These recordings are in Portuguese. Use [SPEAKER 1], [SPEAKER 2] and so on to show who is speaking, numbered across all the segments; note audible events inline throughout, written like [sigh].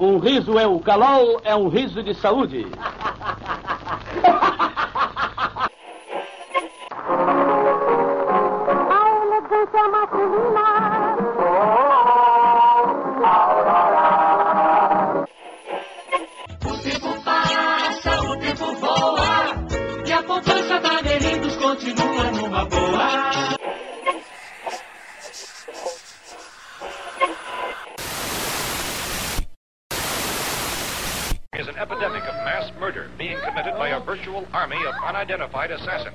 [SPEAKER 1] Um riso é o calol, é um riso de saúde.
[SPEAKER 2] A elegância masculina.
[SPEAKER 3] O tempo passa, o tempo voa E a poupança da Merindos continua numa boa
[SPEAKER 4] unidentified assassins.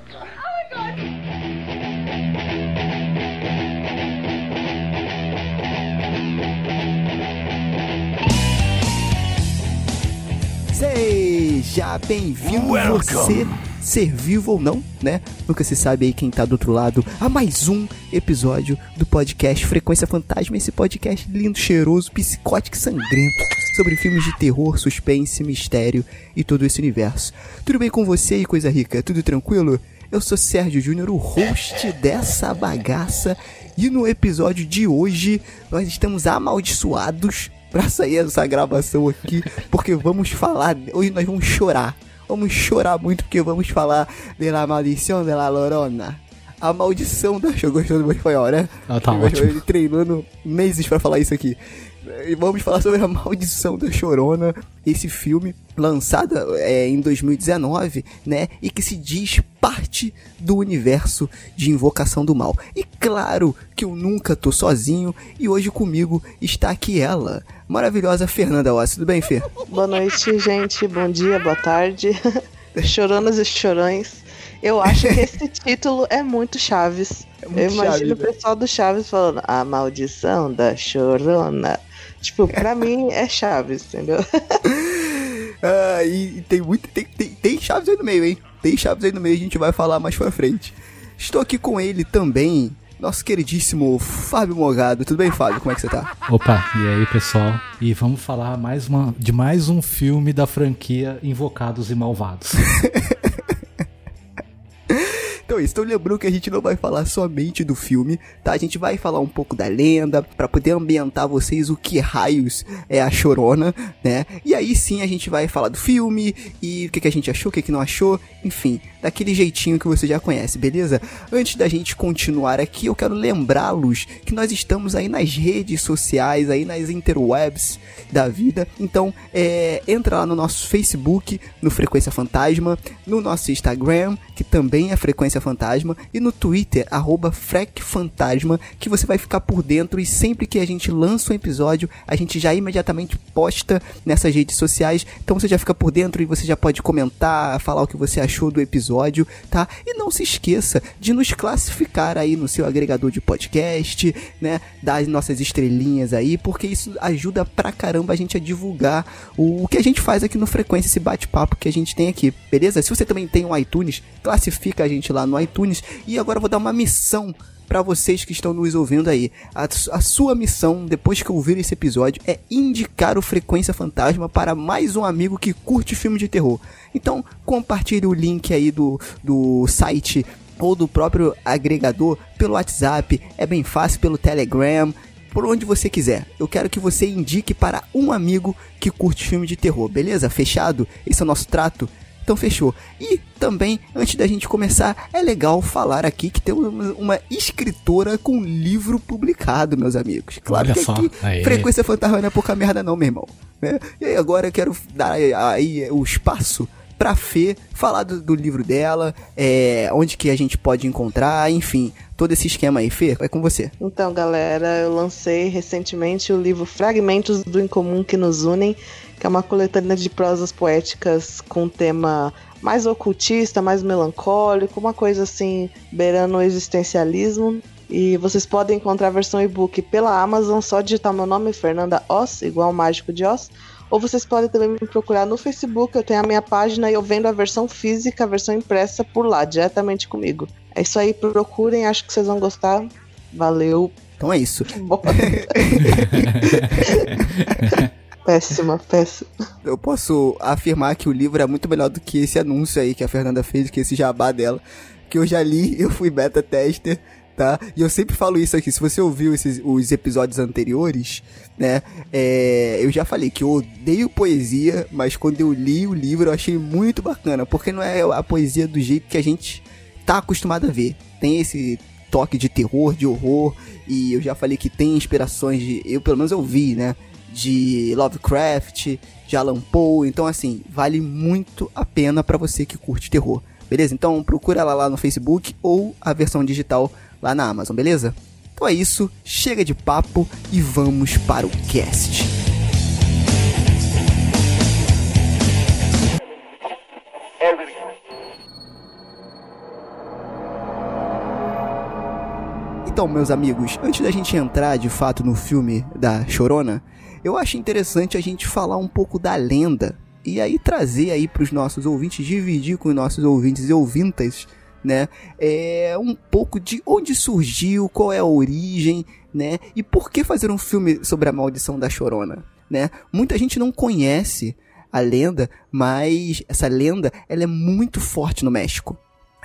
[SPEAKER 5] Seja bem-vindo. Você, ser vivo ou não, né? Nunca se sabe aí quem tá do outro lado. A mais um episódio do podcast Frequência Fantasma, esse podcast lindo, cheiroso, psicótico e sangrento sobre filmes de terror, suspense, mistério e todo esse universo. Tudo bem com você aí, coisa rica? Tudo tranquilo? Eu sou Sérgio Júnior, o host dessa bagaça, e no episódio de hoje nós estamos amaldiçoados pra sair essa gravação aqui, porque vamos falar, hoje nós vamos chorar. Vamos chorar muito porque vamos falar de la maldição de la lorona. A maldição da... Eu gostou do meu espanhol, né?
[SPEAKER 6] Ah, tá
[SPEAKER 5] Eu-
[SPEAKER 6] ótimo.
[SPEAKER 5] Treinando meses pra falar isso aqui. E vamos falar sobre a [laughs] maldição da Chorona, esse filme lançado é, em 2019, né? E que se diz parte do universo de Invocação do Mal. E claro que eu nunca tô sozinho e hoje comigo está aqui ela, maravilhosa Fernanda Ossi. Tudo bem, Fer?
[SPEAKER 7] Boa noite, gente. Bom dia, boa tarde. [laughs] Choronas e chorões. Eu acho que esse [laughs] título é muito Chaves.
[SPEAKER 5] muito
[SPEAKER 7] Eu imagino
[SPEAKER 5] Chaves,
[SPEAKER 7] o pessoal do Chaves falando A maldição da chorona. Tipo, pra mim é Chaves, entendeu? [laughs]
[SPEAKER 5] Ah, e, e tem muito. Tem, tem, tem chaves aí no meio, hein? Tem chaves aí no meio, a gente vai falar mais pra frente. Estou aqui com ele também, nosso queridíssimo Fábio Mogado. Tudo bem, Fábio? Como é que você tá?
[SPEAKER 6] Opa, e aí pessoal? E vamos falar mais uma, de mais um filme da franquia Invocados e Malvados. [laughs]
[SPEAKER 5] Então é então lembrando que a gente não vai falar somente do filme, tá? A gente vai falar um pouco da lenda, pra poder ambientar vocês o que raios é a Chorona, né? E aí sim a gente vai falar do filme, e o que, que a gente achou, o que, que não achou, enfim, daquele jeitinho que você já conhece, beleza? Antes da gente continuar aqui, eu quero lembrá-los que nós estamos aí nas redes sociais, aí nas interwebs da vida, então é, entra lá no nosso Facebook, no Frequência Fantasma, no nosso Instagram, que também é Frequência Fantasma, e no Twitter, arroba FrecFantasma, que você vai ficar por dentro e sempre que a gente lança um episódio, a gente já imediatamente posta nessas redes sociais, então você já fica por dentro e você já pode comentar, falar o que você achou do episódio, tá? E não se esqueça de nos classificar aí no seu agregador de podcast, né? Dar as nossas estrelinhas aí, porque isso ajuda pra caramba a gente a divulgar o, o que a gente faz aqui no Frequência, esse bate-papo que a gente tem aqui, beleza? Se você também tem um iTunes, classifica a gente lá no iTunes. E agora eu vou dar uma missão pra vocês que estão nos ouvindo aí. A, a sua missão, depois que ouvir esse episódio, é indicar o Frequência Fantasma para mais um amigo que curte filme de terror. Então, compartilhe o link aí do, do site ou do próprio agregador pelo WhatsApp, é bem fácil pelo Telegram, por onde você quiser. Eu quero que você indique para um amigo que curte filme de terror, beleza? Fechado? Esse é o nosso trato? Então fechou. E também, antes da gente começar, é legal falar aqui que temos uma, escritora com livro publicado, meus amigos. Claro
[SPEAKER 6] Olha
[SPEAKER 5] que
[SPEAKER 6] só,
[SPEAKER 5] aqui. Frequência Fantasma não é pouca merda não, meu irmão. né? E aí agora eu quero dar aí o espaço pra Fê falar do, do livro dela, é, onde que a gente pode encontrar, enfim, todo esse esquema aí. Fê, é com você.
[SPEAKER 7] Então, galera, eu lancei recentemente o livro Fragmentos do Incomum que nos unem, que é uma coletânea de prosas poéticas com tema mais ocultista, mais melancólico, uma coisa assim, beirando o existencialismo. E vocês podem encontrar a versão e-book pela Amazon, só digitar meu nome, Fernanda Oz, igual Mágico de Oz. Ou vocês podem também me procurar no Facebook, eu tenho a minha página e eu vendo a versão física, a versão impressa por lá, diretamente comigo. É isso aí, procurem, acho que vocês vão gostar. Valeu.
[SPEAKER 5] Então é isso. [laughs]
[SPEAKER 7] Péssima, péssima.
[SPEAKER 5] Eu posso afirmar que o livro é muito melhor do que esse anúncio aí que a Fernanda fez, que esse jabá dela. Que eu já li, eu fui beta tester, tá? E eu sempre falo isso aqui, se você ouviu esses, os episódios anteriores, né? É, eu já falei que eu odeio poesia, mas quando eu li o livro eu achei muito bacana, porque não é a poesia do jeito que a gente tá acostumado a ver. Tem esse toque de terror, de horror, e eu já falei que tem inspirações de. Eu pelo menos eu vi, né? De Lovecraft, de Alan Poe, então assim, vale muito a pena para você que curte terror. Beleza? Então procura ela lá no Facebook ou a versão digital lá na Amazon, beleza? Então é isso, chega de papo e vamos para o cast. Então, meus amigos, antes da gente entrar de fato no filme da Chorona, eu acho interessante a gente falar um pouco da lenda e aí trazer aí para os nossos ouvintes, dividir com os nossos ouvintes e ouvintas, né, é um pouco de onde surgiu, qual é a origem, né, e por que fazer um filme sobre a maldição da Chorona, né? Muita gente não conhece a lenda, mas essa lenda ela é muito forte no México.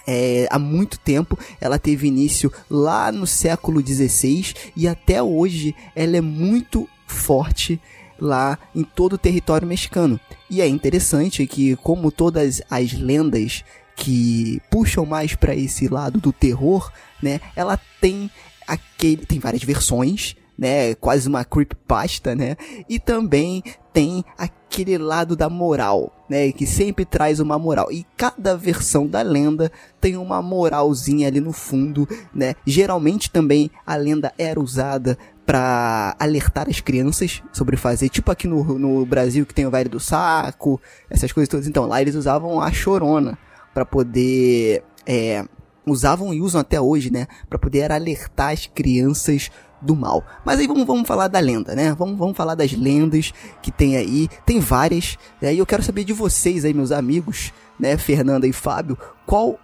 [SPEAKER 5] É, há muito tempo, ela teve início lá no século XVI e até hoje ela é muito forte lá em todo o território mexicano. E é interessante que, como todas as lendas que puxam mais para esse lado do terror, né, ela tem aquele tem várias versões, né, quase uma creepypasta, né? E também tem aquele lado da moral, né, que sempre traz uma moral. E cada versão da lenda tem uma moralzinha ali no fundo, né? Geralmente também a lenda era usada para alertar as crianças sobre fazer, tipo aqui no, no Brasil que tem o Vale do Saco, essas coisas todas. Então, lá eles usavam a chorona para poder é, usavam e usam até hoje, né, para poder alertar as crianças do mal. Mas aí vamos, vamos falar da lenda, né? Vamos, vamos falar das lendas que tem aí. Tem várias. Né? E eu quero saber de vocês aí, meus amigos, né? Fernanda e Fábio, qual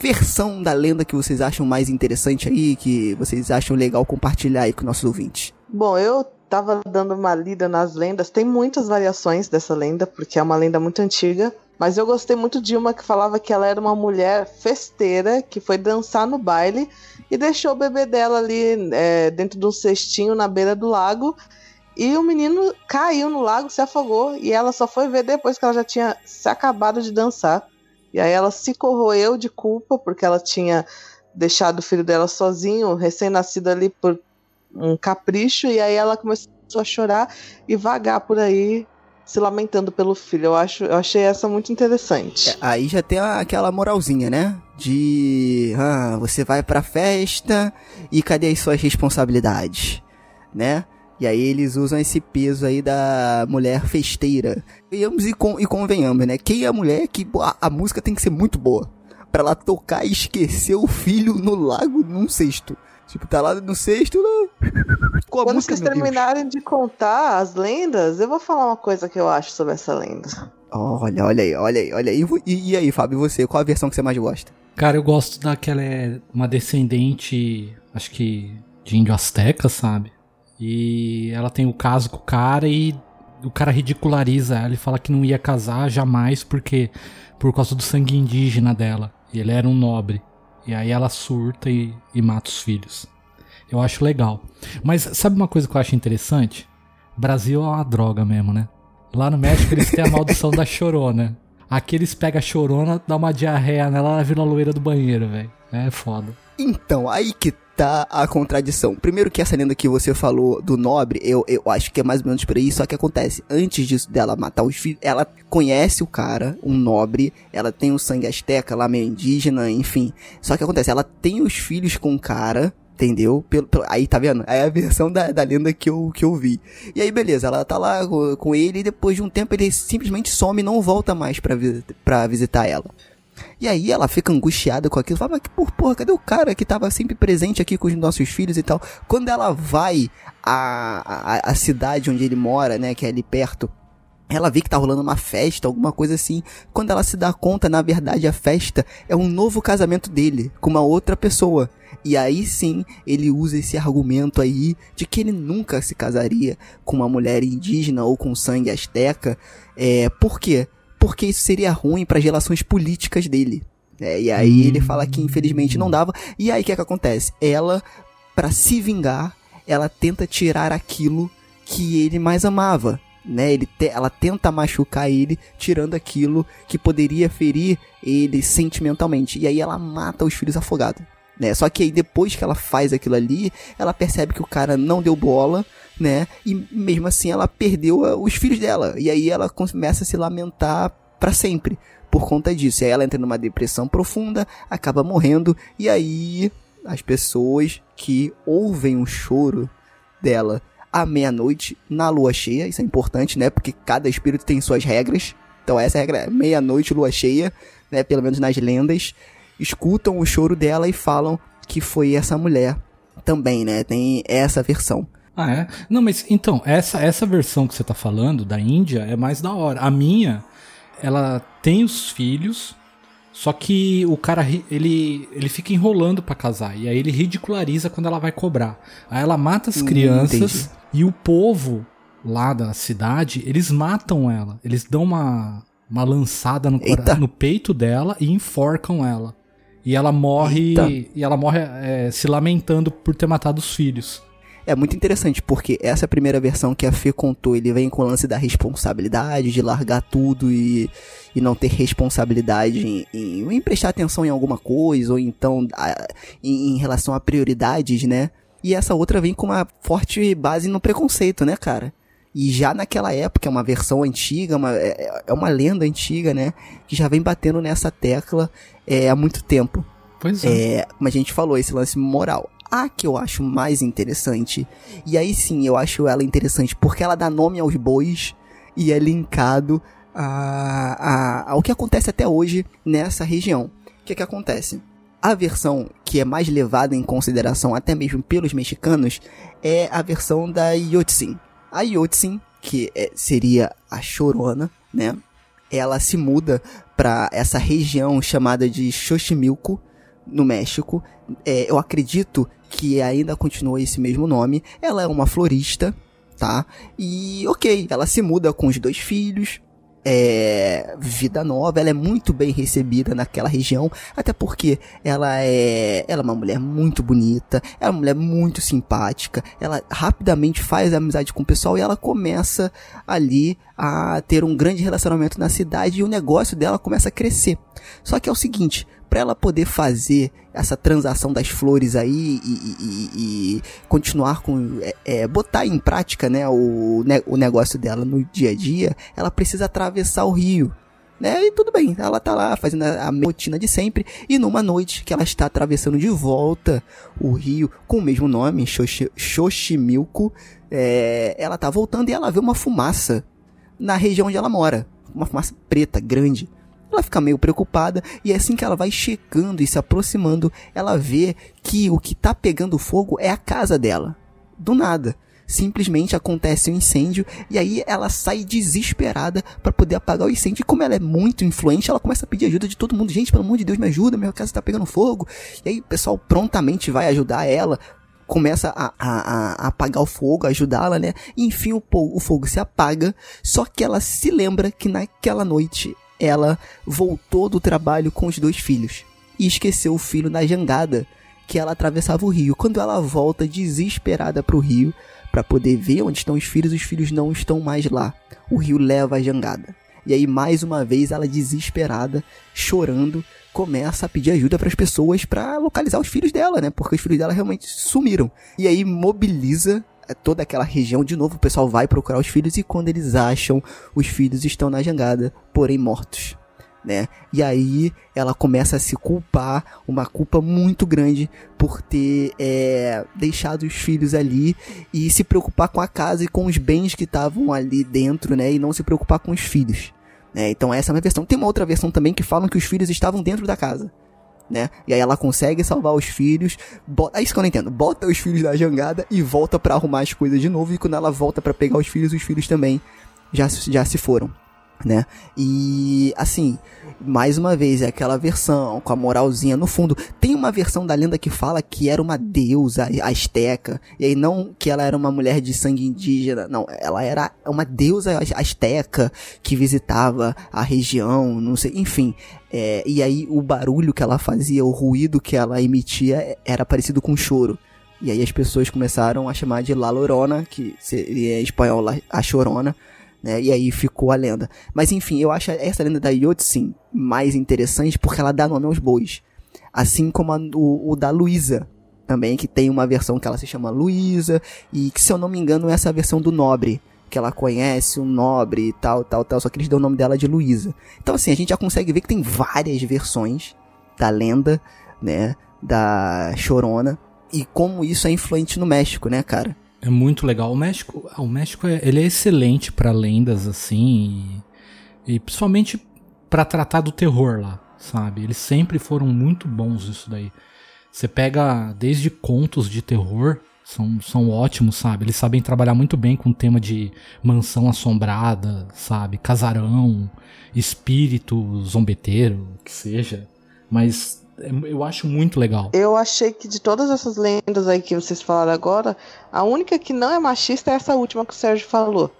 [SPEAKER 5] versão da lenda que vocês acham mais interessante aí, que vocês acham legal compartilhar aí com nossos ouvintes?
[SPEAKER 7] Bom, eu tava dando uma lida nas lendas. Tem muitas variações dessa lenda, porque é uma lenda muito antiga. Mas eu gostei muito de uma que falava que ela era uma mulher festeira que foi dançar no baile e deixou o bebê dela ali é, dentro de um cestinho na beira do lago. E o menino caiu no lago, se afogou. E ela só foi ver depois que ela já tinha se acabado de dançar. E aí ela se corroeu de culpa porque ela tinha deixado o filho dela sozinho, recém-nascido ali por um capricho. E aí ela começou a chorar e vagar por aí se lamentando pelo filho. Eu acho, eu achei essa muito interessante.
[SPEAKER 5] É, aí já tem aquela moralzinha, né? De ah, você vai pra festa e cadê as suas responsabilidades, né? E aí eles usam esse peso aí da mulher festeira. Venhamos e, con e convenhamos, né? Quem é a mulher que a, a música tem que ser muito boa. Pra ela tocar e esquecer o filho no lago num cesto. Tipo, tá lá no cesto, né? [laughs]
[SPEAKER 7] Com a Quando música, vocês terminarem de contar as lendas, eu vou falar uma coisa que eu acho sobre essa lenda.
[SPEAKER 5] Olha, olha aí, olha aí, olha aí. E, e aí, Fábio, você? Qual a versão que você mais gosta?
[SPEAKER 6] Cara, eu gosto daquela é uma descendente, acho que de índio asteca, sabe? E ela tem o caso com o cara e o cara ridiculariza ela e fala que não ia casar jamais porque por causa do sangue indígena dela. E ele era um nobre. E aí ela surta e, e mata os filhos. Eu acho legal. Mas sabe uma coisa que eu acho interessante? Brasil é uma droga mesmo, né? Lá no México eles têm a maldição da chorona. Aqui eles pegam a chorona, dá uma diarreia nela, ela vira a loira do banheiro, velho. É foda.
[SPEAKER 5] Então, aí que tá a contradição. Primeiro que essa lenda que você falou do nobre, eu, eu acho que é mais ou menos por aí, só que acontece, antes disso dela matar os filhos, ela conhece o cara, um nobre, ela tem o sangue asteca lá, meio indígena, enfim. Só que acontece, ela tem os filhos com o cara, Entendeu? Pelo, pelo, aí, tá vendo? É a versão da, da lenda que eu, que eu vi. E aí, beleza, ela tá lá com, ele e depois de um tempo ele simplesmente some e não volta mais pra, pra visitar ela. E aí ela fica angustiada com aquilo, fala, mas que por porra, cadê o cara que tava sempre presente aqui com os nossos filhos e tal? Quando ela vai à, à, à cidade onde ele mora, né, que é ali perto, ela vê que tá rolando uma festa, alguma coisa assim. Quando ela se dá conta, na verdade, a festa é um novo casamento dele com uma outra pessoa. E aí sim, ele usa esse argumento aí de que ele nunca se casaria com uma mulher indígena ou com sangue asteca. É, por quê? Porque isso seria ruim para as relações políticas dele. É, e aí ele fala que infelizmente não dava. E aí o que é que acontece? Ela, pra se vingar, ela tenta tirar aquilo que ele mais amava. Né, ele te- ela tenta machucar ele, tirando aquilo que poderia ferir ele sentimentalmente. E aí ela mata os filhos afogados. Né? Só que aí depois que ela faz aquilo ali, ela percebe que o cara não deu bola, né? E mesmo assim ela perdeu ah, os filhos dela. E aí ela começa a se lamentar pra sempre por conta disso. E aí ela entra numa depressão profunda, acaba morrendo. E aí as pessoas que ouvem o choro dela à meia-noite na lua cheia, isso é importante, né? Porque cada espírito tem suas regras. Então essa é regra é meia-noite, lua cheia, né? Pelo menos nas lendas. Escutam o choro dela e falam que foi essa mulher também, né? Tem essa versão.
[SPEAKER 6] Ah, é? Não, mas então, essa, essa versão que você tá falando, da Índia, é mais da hora. A minha, ela tem os filhos, só que o cara, ele, ele fica enrolando pra casar. E aí ele ridiculariza quando ela vai cobrar. Aí ela mata as
[SPEAKER 5] Hum,
[SPEAKER 6] crianças
[SPEAKER 5] entendi.
[SPEAKER 6] e o povo lá da cidade, eles matam ela. Eles dão uma, uma lançada no, no peito dela e enforcam ela. E ela morre,
[SPEAKER 5] Eita.
[SPEAKER 6] e ela morre é, se lamentando por ter matado os filhos.
[SPEAKER 5] É muito interessante, porque essa primeira versão que a Fê contou, ele vem com o lance da responsabilidade, de largar tudo e, e não ter responsabilidade em, em, em prestar atenção em alguma coisa, ou então a- em, em relação a prioridades, né? E essa outra vem com uma forte base no preconceito, né, cara? E já naquela época, é uma versão antiga, uma, é, é uma lenda antiga, né? Que já vem batendo nessa tecla é, há muito tempo.
[SPEAKER 6] Pois é.
[SPEAKER 5] É, como a gente falou, esse lance moral. A que eu acho mais interessante, e aí sim eu acho ela interessante porque ela dá nome aos bois e é linkado a, a- ao que acontece até hoje nessa região. O que que acontece? A versão que é mais levada em consideração até mesmo pelos mexicanos é a versão da Yotzin. A Yotzin, que é- seria a Chorona, né? Ela se muda para essa região chamada de Xochimilco, no México. É, eu acredito que ainda continua esse mesmo nome. Ela é uma florista, tá? E ok, ela se muda com os dois filhos. É, vida nova, ela é muito bem recebida naquela região, até porque ela é, ela é uma mulher muito bonita, ela é uma mulher muito simpática, ela rapidamente faz amizade com o pessoal e ela começa ali a ter um grande relacionamento na cidade e o negócio dela começa a crescer. Só que é o seguinte, para ela poder fazer essa transação das flores aí e, e- e- continuar com é, é, botar em prática né o, ne- o negócio dela no dia a dia ela precisa atravessar o rio né? E tudo bem ela tá lá fazendo a, a rotina de sempre e numa noite que ela está atravessando de volta o rio com o mesmo nome Xoxi- Xochimilco é, ela tá voltando e ela vê uma fumaça na região onde ela mora uma fumaça preta grande ela fica meio preocupada e assim que ela vai chegando e se aproximando, ela vê que o que tá pegando fogo é a casa dela. Do nada. Simplesmente acontece um incêndio e aí ela sai desesperada para poder apagar o incêndio. E como ela é muito influente, ela começa a pedir ajuda de todo mundo. Gente, pelo amor de Deus, me ajuda, minha casa tá pegando fogo. E aí o pessoal prontamente vai ajudar ela. Começa a, a, a- apagar o fogo, ajudá-la, né? Enfim, o, o fogo se apaga. Só que ela se lembra que naquela noite ela voltou do trabalho com os dois filhos e esqueceu o filho na jangada que ela atravessava o rio. Quando ela volta desesperada pro rio para poder ver onde estão os filhos, os filhos não estão mais lá. O rio leva a jangada. E aí mais uma vez ela desesperada, chorando, começa a pedir ajuda para as pessoas para localizar os filhos dela, né? Porque os filhos dela realmente sumiram. E aí mobiliza toda aquela região de novo, o pessoal vai procurar os filhos e quando eles acham, os filhos estão na jangada, porém mortos. Né? E aí ela começa a se culpar, uma culpa muito grande por ter é, deixado os filhos ali e se preocupar com a casa e com os bens que estavam ali dentro, né? E não se preocupar com os filhos. Né? Então essa é uma versão. Tem uma outra versão também que falam que os filhos estavam dentro da casa. Né? E aí ela consegue salvar os filhos. Bota, é isso que eu não entendo. Bota os filhos na jangada e volta pra arrumar as coisas de novo. E quando ela volta pra pegar os filhos, os filhos também já, já se foram. Né? E assim, mais uma vez, é aquela versão com a moralzinha no fundo. Tem uma versão da lenda que fala que era uma deusa asteca, e aí não que ela era uma mulher de sangue indígena, não, ela era uma deusa asteca que visitava a região, não sei, enfim. É, e aí o barulho que ela fazia, o ruído que ela emitia era parecido com choro. E aí as pessoas começaram a chamar de La Lorona, que seria em espanhol a chorona, né? E aí ficou a lenda. Mas enfim, eu acho essa lenda da Yotsin mais interessante porque ela dá nome aos bois. Assim como a, o, o da Luísa, também, que tem uma versão que ela se chama Luísa, e que se eu não me engano é essa versão do Nobre, que ela conhece um nobre e tal, tal, tal, só que eles dão o nome dela de Luísa. Então assim, a gente já consegue ver que tem várias versões da lenda, né, da Chorona, e como isso é influente no México, né, cara?
[SPEAKER 6] É muito legal. O México, ah, o México é, ele é excelente para lendas assim e, e principalmente para tratar do terror lá, sabe? Eles sempre foram muito bons isso daí. Você pega desde contos de terror, são, são ótimos, sabe? Eles sabem trabalhar muito bem com o tema de mansão assombrada, sabe? Casarão, espírito zombeteiro, que seja. Mas eu acho muito legal.
[SPEAKER 7] Eu achei que de todas essas lendas aí que vocês falaram agora, a única que não é machista é essa última que o Sérgio falou,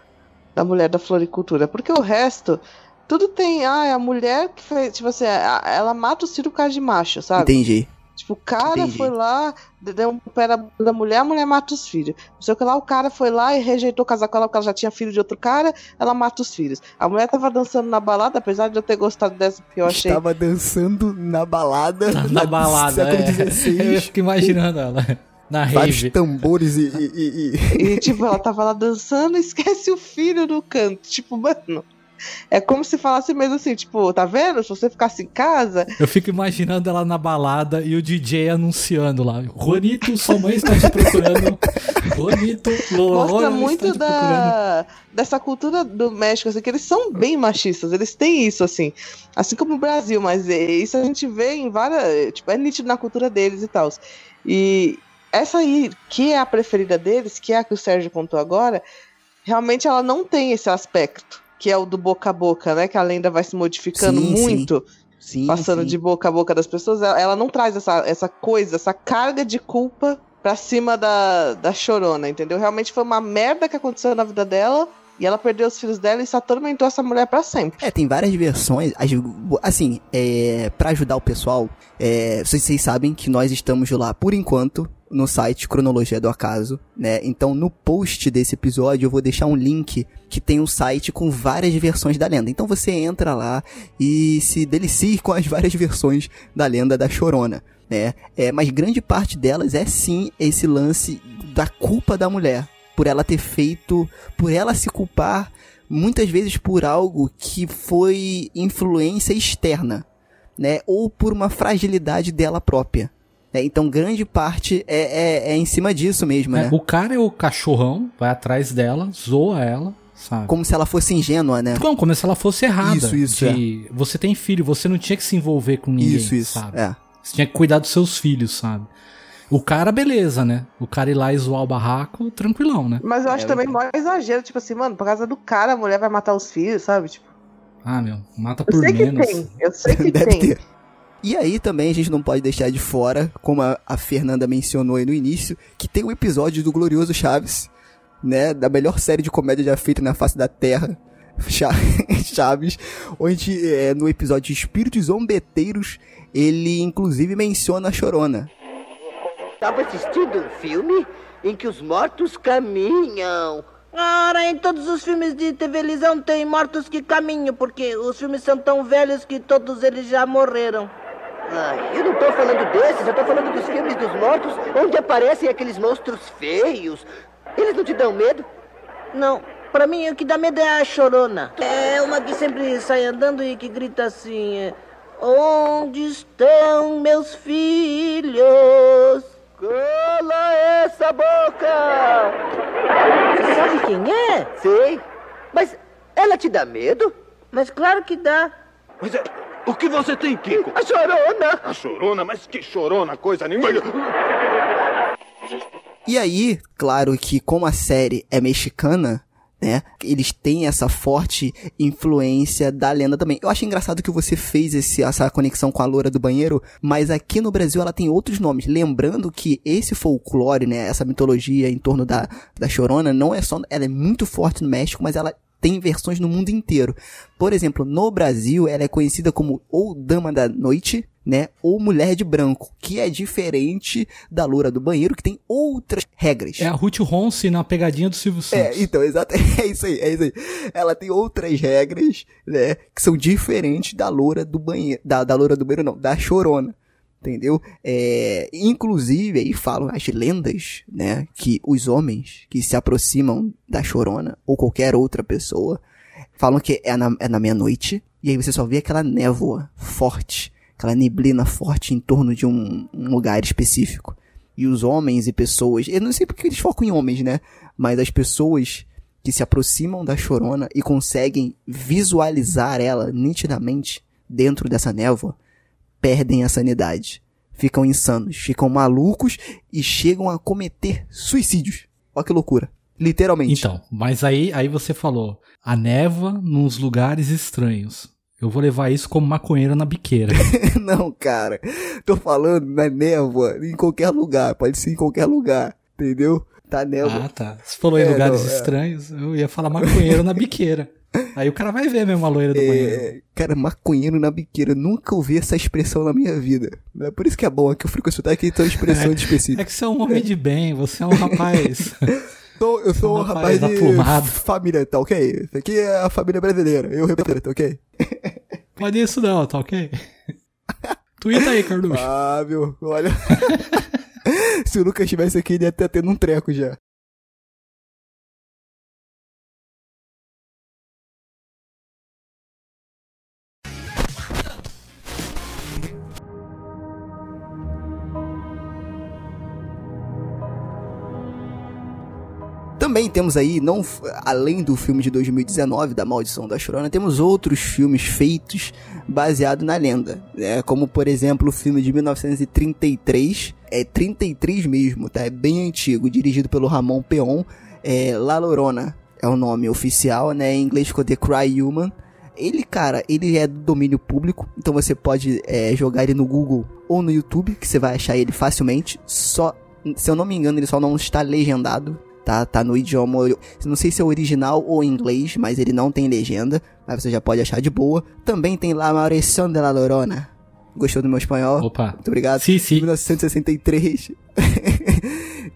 [SPEAKER 7] da mulher da floricultura. Porque o resto, tudo tem. Ah, é a mulher que fez. Tipo assim, ela mata o Ciro por causa de macho, sabe?
[SPEAKER 5] Entendi.
[SPEAKER 7] Tipo, o cara Entendi. foi lá, deu um pé da mulher, a mulher mata os filhos. Não sei o que lá, o cara foi lá e rejeitou casar com ela porque ela já tinha filho de outro cara, ela mata os filhos. A mulher tava dançando na balada, apesar de eu ter gostado dessa que eu achei.
[SPEAKER 5] Tava dançando na balada.
[SPEAKER 6] Na, na [laughs] balada, é. Eu fico imaginando ela. Na
[SPEAKER 5] Vários rave. tambores e e,
[SPEAKER 7] e, e... e, tipo, ela tava lá dançando e esquece o filho no canto. Tipo, mano. É como se falasse mesmo assim, tipo, tá vendo? Se você ficasse em casa.
[SPEAKER 6] Eu fico imaginando ela na balada e o DJ anunciando lá. Juanito, sua mãe está te procurando. Juanito,
[SPEAKER 7] Mostra muito da, dessa cultura do México, assim, que eles são bem machistas, eles têm isso, assim. Assim como o Brasil, mas é, isso a gente vê em várias. Tipo, é nítido na cultura deles e tal. E essa aí, que é a preferida deles, que é a que o Sérgio contou agora, realmente ela não tem esse aspecto que é o do boca a boca, né? Que a lenda vai se modificando sim, muito. Sim. Sim, passando de boca a boca das pessoas, ela não traz essa, essa coisa, essa carga de culpa pra cima da, da chorona, entendeu? Realmente foi uma merda que aconteceu na vida dela. E ela perdeu os filhos dela e isso atormentou essa mulher para sempre.
[SPEAKER 5] É, tem várias versões. Assim, é, para ajudar o pessoal, é, vocês, vocês sabem que nós estamos lá por enquanto no site Cronologia do Acaso, né? Então no post desse episódio eu vou deixar um link que tem um site com várias versões da lenda. Então você entra lá e se delicie com as várias versões da lenda da Chorona, né? É, mas grande parte delas é sim esse lance da culpa da mulher por ela ter feito, por ela se culpar muitas vezes por algo que foi influência externa, né? Ou por uma fragilidade dela própria. É, então, grande parte é, é, é, em cima disso mesmo, é, né?
[SPEAKER 6] O cara é o cachorrão, vai atrás dela, zoa ela, sabe?
[SPEAKER 5] Como se ela fosse ingênua, né?
[SPEAKER 6] Não, como se ela fosse errada.
[SPEAKER 5] Isso, isso.
[SPEAKER 6] De, é. Você tem filho, você não tinha que se envolver com ninguém,
[SPEAKER 5] isso, isso,
[SPEAKER 6] sabe?
[SPEAKER 5] É.
[SPEAKER 6] Você tinha que cuidar dos seus filhos, sabe? O cara, beleza, né? O cara ir lá e zoar o barraco, tranquilão, né?
[SPEAKER 7] Mas eu acho é, também maior exagero, tipo assim, mano, por causa do cara, a mulher vai matar os filhos, sabe? Tipo.
[SPEAKER 6] Ah, meu, mata por menos. Eu
[SPEAKER 7] sei que tem, eu sei [laughs] que tem. Ter.
[SPEAKER 5] E aí também a gente não pode deixar de fora, como a, a Fernanda mencionou aí no início, que tem um episódio do Glorioso Chaves, né? Da melhor série de comédia já feita na face da Terra. [laughs] [laughs] Chaves, onde é, no episódio Espíritos Zombeteiros, ele inclusive menciona a Chorona.
[SPEAKER 8] Estava assistindo um filme em que os mortos caminham. Ora, em todos os filmes de televisão tem mortos que caminham, porque os filmes são tão velhos que todos eles já morreram. Ai, eu não tô falando desses, eu tô falando dos filmes dos mortos, onde aparecem aqueles monstros feios. Eles não te dão medo? Não. Pra mim, o que dá medo é a chorona. É uma que sempre sai andando e que grita assim: é, Onde estão meus filhos? Cala essa boca! Você sabe quem é? Sei. Mas ela te dá medo? Mas claro que dá.
[SPEAKER 1] Mas é, o que você tem, Kiko?
[SPEAKER 8] A chorona!
[SPEAKER 1] A chorona? Mas que chorona, coisa nenhuma.
[SPEAKER 5] E aí, claro que como a série é mexicana, né? Eles têm essa forte influência da lenda também. Eu acho engraçado que você fez esse, essa conexão com a loura do banheiro, mas aqui no Brasil ela tem outros nomes. Lembrando que esse folclore, né? Essa mitologia em torno da, da Chorona não é só. Ela é muito forte no México, mas ela tem versões no mundo inteiro. Por exemplo, no Brasil, ela é conhecida como ou Dama da Noite, né? Ou Mulher de Branco, que é diferente da Loura do Banheiro, que tem outras regras.
[SPEAKER 6] É a Ruth Ronce na pegadinha do Silvio Santos.
[SPEAKER 5] É, então, exato, [laughs] é isso aí, é isso aí. Ela tem outras regras, né, que são diferentes da loura do banheiro, da, da loura do banheiro não, da chorona, entendeu? É, inclusive, aí falam as lendas, né, que os homens que se aproximam da chorona, ou qualquer outra pessoa, falam que é na, é na meia-noite, e aí você só vê aquela névoa forte, aquela neblina forte em torno de um, um lugar específico. E os homens e pessoas, eu não sei porque eles focam em homens, né? Mas as pessoas que se aproximam da chorona e conseguem visualizar ela nitidamente dentro dessa névoa, perdem a sanidade. Ficam insanos, ficam malucos e chegam a cometer suicídios. Olha que loucura. Literalmente.
[SPEAKER 6] Então, mas aí, aí você falou, a névoa nos lugares estranhos. Eu vou levar isso como maconheiro na biqueira. [laughs]
[SPEAKER 5] não, cara. Tô falando na névoa, em qualquer lugar. Pode ser em qualquer lugar. Entendeu? Tá névoa.
[SPEAKER 6] Ah, tá. Você falou em
[SPEAKER 5] É,
[SPEAKER 6] lugares
[SPEAKER 5] não, é.
[SPEAKER 6] estranhos, eu ia falar maconheiro na biqueira. Aí o cara vai ver mesmo a loira do banheiro.
[SPEAKER 5] É, cara, maconheiro na biqueira. Nunca ouvi essa expressão na minha vida. É por isso que é bom, é que eu fui consultar aqui então expressões [laughs] específicas.
[SPEAKER 6] É que você é um homem de bem, você é um rapaz. [laughs]
[SPEAKER 5] Sou- eu sou
[SPEAKER 6] Um
[SPEAKER 5] um
[SPEAKER 6] rapaz
[SPEAKER 5] rapaz de família, tá ok? Isso aqui é a família brasileira. Eu represento, tá ok? [laughs]
[SPEAKER 6] Pode isso não, tá ok? Twitta aí, Carluxo.
[SPEAKER 5] Ah, meu, olha. Se o Lucas estivesse aqui, ele ia estar tendo um treco já. Também temos aí, não além do filme de 2019, da Maldição da Chorona, temos outros filmes feitos baseado na lenda, né? Como, por exemplo, o filme de 1933, é 33 mesmo, tá? É bem antigo, dirigido pelo Ramon Peon, é La Llorona é o nome oficial, né? Em inglês ficou The Cry Human. Ele, cara, ele é do domínio público, então você pode é, jogar ele no Google ou no YouTube, que você vai achar ele facilmente. Só, se eu não me engano, ele só não está legendado, tá? Tá no idioma, não sei se é original ou inglês, mas ele não tem legenda, mas você já pode achar de boa. Também tem lá Maurição de la Llorona. Gostou do meu espanhol?
[SPEAKER 6] Opa.
[SPEAKER 5] Muito obrigado.
[SPEAKER 6] Sim, sim. [laughs]
[SPEAKER 5] De 1963.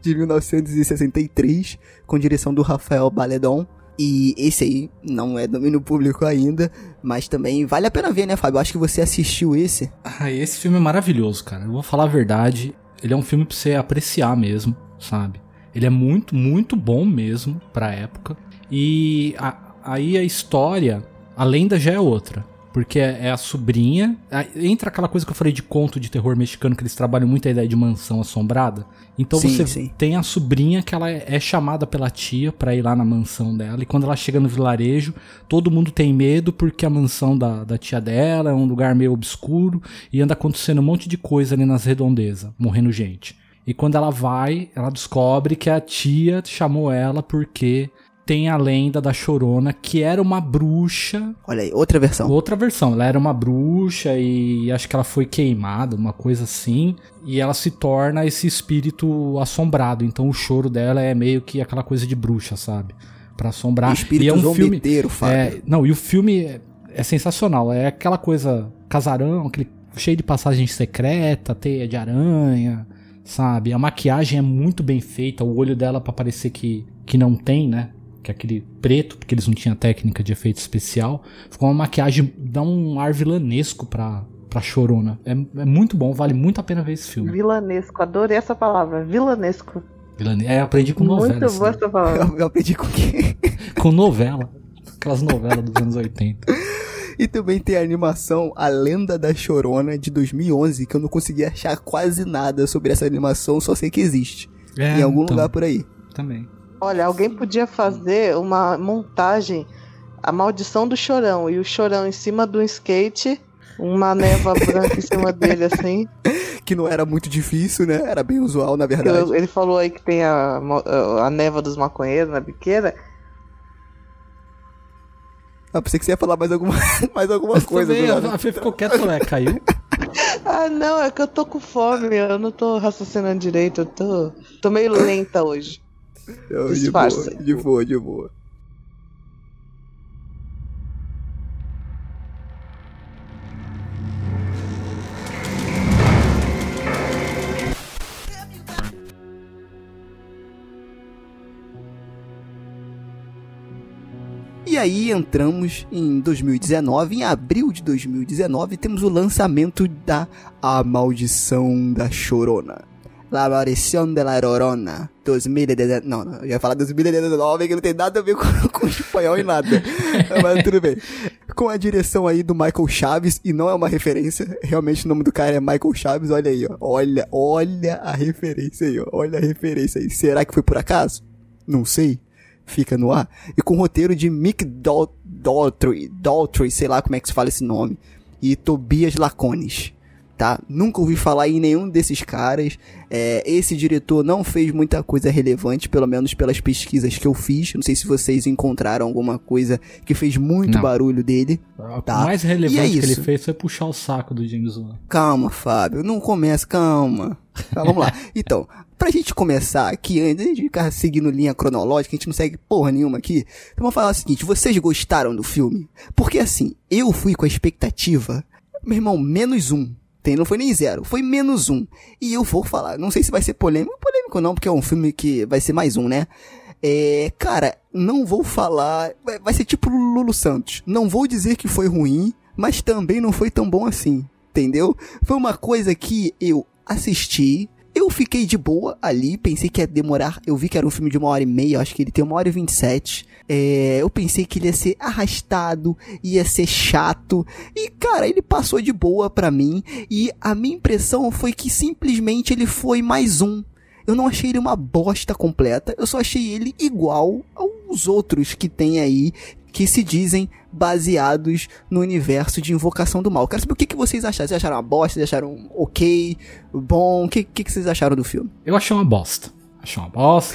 [SPEAKER 5] de 1963, com direção do Rafael Baledon. E esse aí não é domínio público ainda, mas também vale a pena ver, né, Fábio? Acho que você assistiu esse.
[SPEAKER 6] Ah, esse filme é maravilhoso, cara. Eu vou falar a verdade. Ele é um filme pra você apreciar mesmo, sabe? Ele é muito, muito bom mesmo pra época. E a- aí a história, a lenda já é outra. Porque é é a sobrinha. Entra aquela coisa que eu falei de conto de terror mexicano, que eles trabalham muito a ideia de mansão assombrada. Então
[SPEAKER 5] Sim,
[SPEAKER 6] você
[SPEAKER 5] sim.
[SPEAKER 6] tem a sobrinha que ela é, é chamada pela tia pra ir lá na mansão dela. E quando ela chega no vilarejo, todo mundo tem medo porque a mansão da, da tia dela é um lugar meio obscuro e anda acontecendo um monte de coisa ali nas redondezas, morrendo gente. E quando ela vai, ela descobre que a tia chamou ela porque tem a lenda da Chorona, que era uma bruxa
[SPEAKER 5] Olha aí, outra versão.
[SPEAKER 6] Outra versão, ela era uma bruxa e acho que ela foi queimada, uma coisa assim. E ela se torna esse espírito assombrado. Então o choro dela é meio que aquela coisa de bruxa, sabe? Pra assombrar.
[SPEAKER 5] Espírito
[SPEAKER 6] e é um filme.
[SPEAKER 5] Fábio.
[SPEAKER 6] É, não, e o filme é, é sensacional. É aquela coisa casarão, aquele cheio de passagem secreta, teia de aranha, sabe? A maquiagem é muito bem feita, o olho dela pra parecer que, que não tem, né? Que é aquele preto, porque eles não tinham técnica de efeito especial. Ficou uma maquiagem, dá um ar vilanesco pra, pra chorona. É, é muito bom, vale muito a pena ver esse filme.
[SPEAKER 7] Vilanesco, adorei essa palavra, vilanesco.
[SPEAKER 6] Vilane- É, aprendi com novela.
[SPEAKER 7] Muito boa essa palavra.
[SPEAKER 5] Eu, eu aprendi com [laughs] quem?
[SPEAKER 6] Com novela. Aquelas novelas dos anos 80. [laughs]
[SPEAKER 5] E também tem a animação A Lenda da Chorona de 2011, que eu não consegui achar quase nada sobre essa animação, só sei que existe.
[SPEAKER 6] É,
[SPEAKER 5] em algum
[SPEAKER 6] então,
[SPEAKER 5] lugar por aí.
[SPEAKER 6] Também.
[SPEAKER 7] Olha, alguém podia fazer uma montagem, a maldição do chorão, e o chorão em cima de um skate, uma neva branca em cima dele, assim. [laughs]
[SPEAKER 5] Que não era muito difícil, né? Era bem usual, na verdade.
[SPEAKER 7] Ele falou aí que tem a, mo- a neva dos maconheiros na biqueira.
[SPEAKER 5] Ah, pensei que você ia falar mais alguma, [laughs] mais alguma
[SPEAKER 6] Mas
[SPEAKER 5] coisa.
[SPEAKER 6] também, a Fê ficou quieta, ué, caiu. [laughs]
[SPEAKER 7] Ah, não, é que eu tô com fome, eu não tô raciocinando direito, eu tô, tô meio lenta hoje.
[SPEAKER 5] Não, de boa, de boa, de boa. Aí entramos em 2019, em abril de 2019, temos o lançamento da A Maldição da Chorona. La Maldição de la Llorona 2019. Não, não, eu ia falar 2019, que não tem nada a ver [laughs] com, com espanhol e nada. [laughs] Mas tudo bem. Com a direção aí do Michael Chaves, e não é uma referência, realmente o nome do cara é Michael Chaves, olha aí, ó. Olha, olha a referência aí, ó. Olha a referência aí. Será que foi por acaso? Não sei. Fica no ar. E com o roteiro de Mick Dal Daltrey, Daltrey, sei lá como é que se fala esse nome, e Tobias Lacones tá? Nunca ouvi falar em nenhum desses caras. É, esse diretor não fez muita coisa relevante, pelo menos pelas pesquisas que eu fiz. Não sei se vocês encontraram alguma coisa que fez muito
[SPEAKER 6] Não.
[SPEAKER 5] barulho dele.
[SPEAKER 6] O
[SPEAKER 5] Tá.
[SPEAKER 6] mais
[SPEAKER 5] E é
[SPEAKER 6] relevante que ele fez foi puxar o saco do James Wan.
[SPEAKER 5] Calma, Fábio, não começa, calma. Tá, vamos lá. [laughs] Então, pra gente começar aqui, antes de ficar seguindo linha cronológica, a gente não segue porra nenhuma aqui. Então vamos falar o seguinte, vocês gostaram do filme? Porque assim, eu fui com a expectativa, meu irmão, menos um. Tem, não foi nem zero, foi menos um. E eu vou falar, não sei se vai ser polêmico, polêmico não, porque é um filme que vai ser mais um, né? É, cara, não vou falar, vai, vai ser tipo Lulu Santos. Não vou dizer que foi ruim, mas também não foi tão bom assim, entendeu? Foi uma coisa que eu assisti, eu fiquei de boa ali, pensei que ia demorar, eu vi que era um filme de uma hora e meia, acho que ele tem uma hora e vinte e sete. É, eu pensei que ele ia ser arrastado, ia ser chato, e cara, ele passou de boa pra mim, e a minha impressão foi que simplesmente ele foi mais um. Eu não achei ele uma bosta completa, eu só achei ele igual aos outros que tem aí, que se dizem baseados no universo de Invocação do Mal. Quero saber o que, que vocês acharam. Vocês acharam uma bosta? Vocês acharam ok? Bom? O que, que, que vocês acharam do filme?
[SPEAKER 6] Eu achei uma bosta. Achei uma bosta.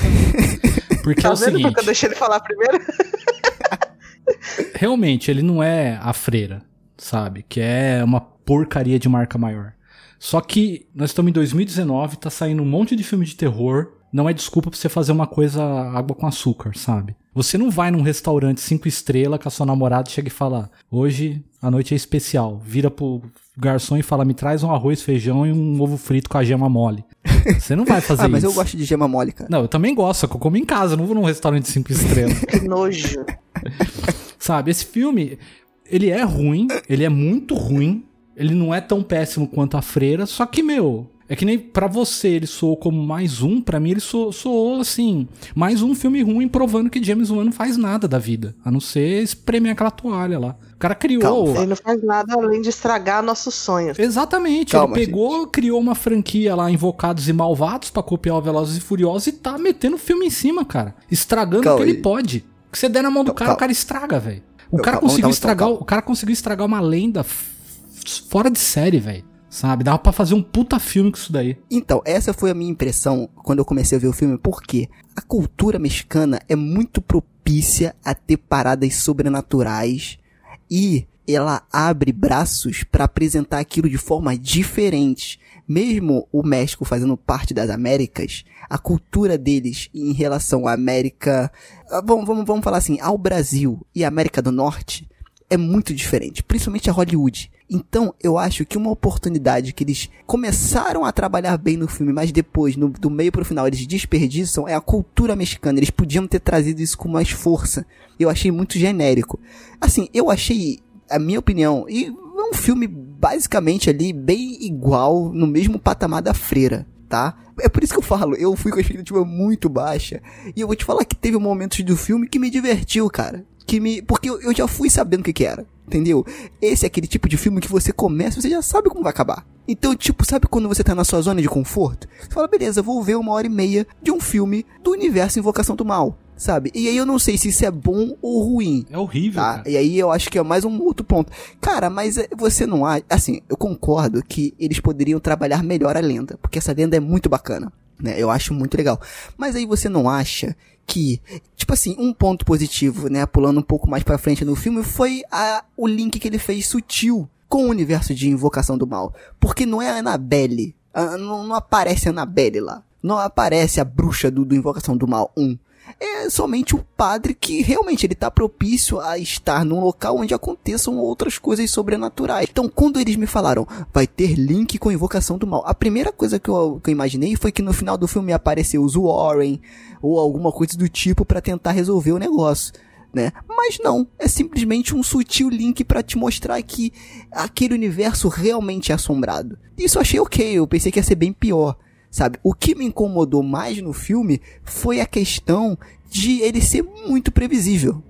[SPEAKER 6] [laughs] Porque
[SPEAKER 7] Tá
[SPEAKER 6] é o
[SPEAKER 7] vendo
[SPEAKER 6] seguinte,
[SPEAKER 7] porque eu deixei ele falar primeiro? [laughs]
[SPEAKER 6] realmente ele não é a freira, sabe? Que é uma porcaria de marca maior. Só que nós estamos em 2019, tá saindo um monte de filme de terror. Não é desculpa pra você fazer uma coisa água com açúcar, sabe? Você não vai num restaurante cinco estrelas com a sua namorada e chega e fala: Hoje a noite é especial. Vira pro garçom e fala: Me traz um arroz, feijão e um ovo frito com a gema mole. [laughs] Você não vai fazer
[SPEAKER 5] ah, mas
[SPEAKER 6] isso.
[SPEAKER 5] eu gosto de gema mole, cara.
[SPEAKER 6] Não, eu também gosto, só que eu como em casa, não vou num restaurante cinco estrelas. [laughs]
[SPEAKER 7] Que nojo. [laughs]
[SPEAKER 6] Sabe, esse filme, ele é ruim, ele é muito ruim, ele não é tão péssimo quanto a Freira, só que, meu, é que nem pra você ele soou como mais um, pra mim ele soou, soou assim, mais um filme ruim provando que James Wan não faz nada da vida, a não ser espremer aquela toalha lá. O cara criou...
[SPEAKER 5] Calma,
[SPEAKER 7] Ele não faz nada além de estragar nossos sonhos.
[SPEAKER 6] Exatamente,
[SPEAKER 5] Calma,
[SPEAKER 6] ele pegou, criou uma franquia lá, Invocados e Malvados, pra copiar o Velozes e Furiosos e tá metendo filme em cima, cara. Estragando
[SPEAKER 5] Calma
[SPEAKER 6] o que ele pode. O que você der na mão do
[SPEAKER 5] Calma,
[SPEAKER 6] cara, o cara estraga, velho. O cara conseguiu estragar, o cara conseguiu estragar uma lenda fora de série, velho. Sabe? Dava pra fazer um puta filme com isso daí.
[SPEAKER 5] Então, essa foi a minha impressão quando eu comecei a ver o filme, porque a cultura mexicana é muito propícia a ter paradas sobrenaturais e ela abre braços pra apresentar aquilo de forma diferente. Mesmo o México fazendo parte das Américas, a cultura deles em relação à América, ah, vamos, vamos, vamos falar assim, ao Brasil e à América do Norte, é muito diferente, principalmente a Hollywood. Então, eu acho que uma oportunidade que eles começaram a trabalhar bem no filme, mas depois, no- do meio pro final, eles desperdiçam, é a cultura mexicana. Eles podiam ter trazido isso com mais força. Eu achei muito genérico. Assim, eu achei, a minha opinião, e é um filme basicamente ali bem igual, no mesmo patamar da freira. Tá? É por isso que eu falo, eu fui com a expectativa muito baixa. E eu vou te falar que teve momentos do filme que me divertiu, cara. Que me. Porque eu, eu já fui sabendo o que, que era. Entendeu? Esse é aquele tipo de filme que você começa, você já sabe como vai acabar. Então, tipo, sabe quando você tá na sua zona de conforto? Você fala, beleza, vou ver uma hora e meia de um filme do universo Invocação do Mal. Sabe? E aí eu não sei se isso é bom ou ruim.
[SPEAKER 6] É horrível,
[SPEAKER 5] Tá,
[SPEAKER 6] cara.
[SPEAKER 5] e aí eu acho que é mais um outro ponto. Cara, mas é, você não acha. Assim, eu concordo que eles poderiam trabalhar melhor a lenda, porque essa lenda é muito bacana. Né? Eu acho muito legal. Mas aí você não acha que, tipo assim, um ponto positivo, né, pulando um pouco mais pra frente no filme, foi a, o link que ele fez sutil com o universo de Invocação do Mal. Porque não é a Annabelle, a- não, não aparece a Annabelle lá. Não aparece a bruxa do, do Invocação do Mal 1. É somente o padre que realmente ele tá propício a estar num local onde aconteçam outras coisas sobrenaturais. Então, quando eles me falaram, vai ter link com a Invocação do Mal, a primeira coisa que eu, que eu imaginei foi que no final do filme ia aparecer os Warren ou alguma coisa do tipo pra tentar resolver o negócio. Né? Mas não, é simplesmente um sutil link pra te mostrar que aquele universo realmente é assombrado. Isso eu achei ok, eu pensei que ia ser bem pior sabe? O que me incomodou mais no filme foi a questão de ele ser muito previsível.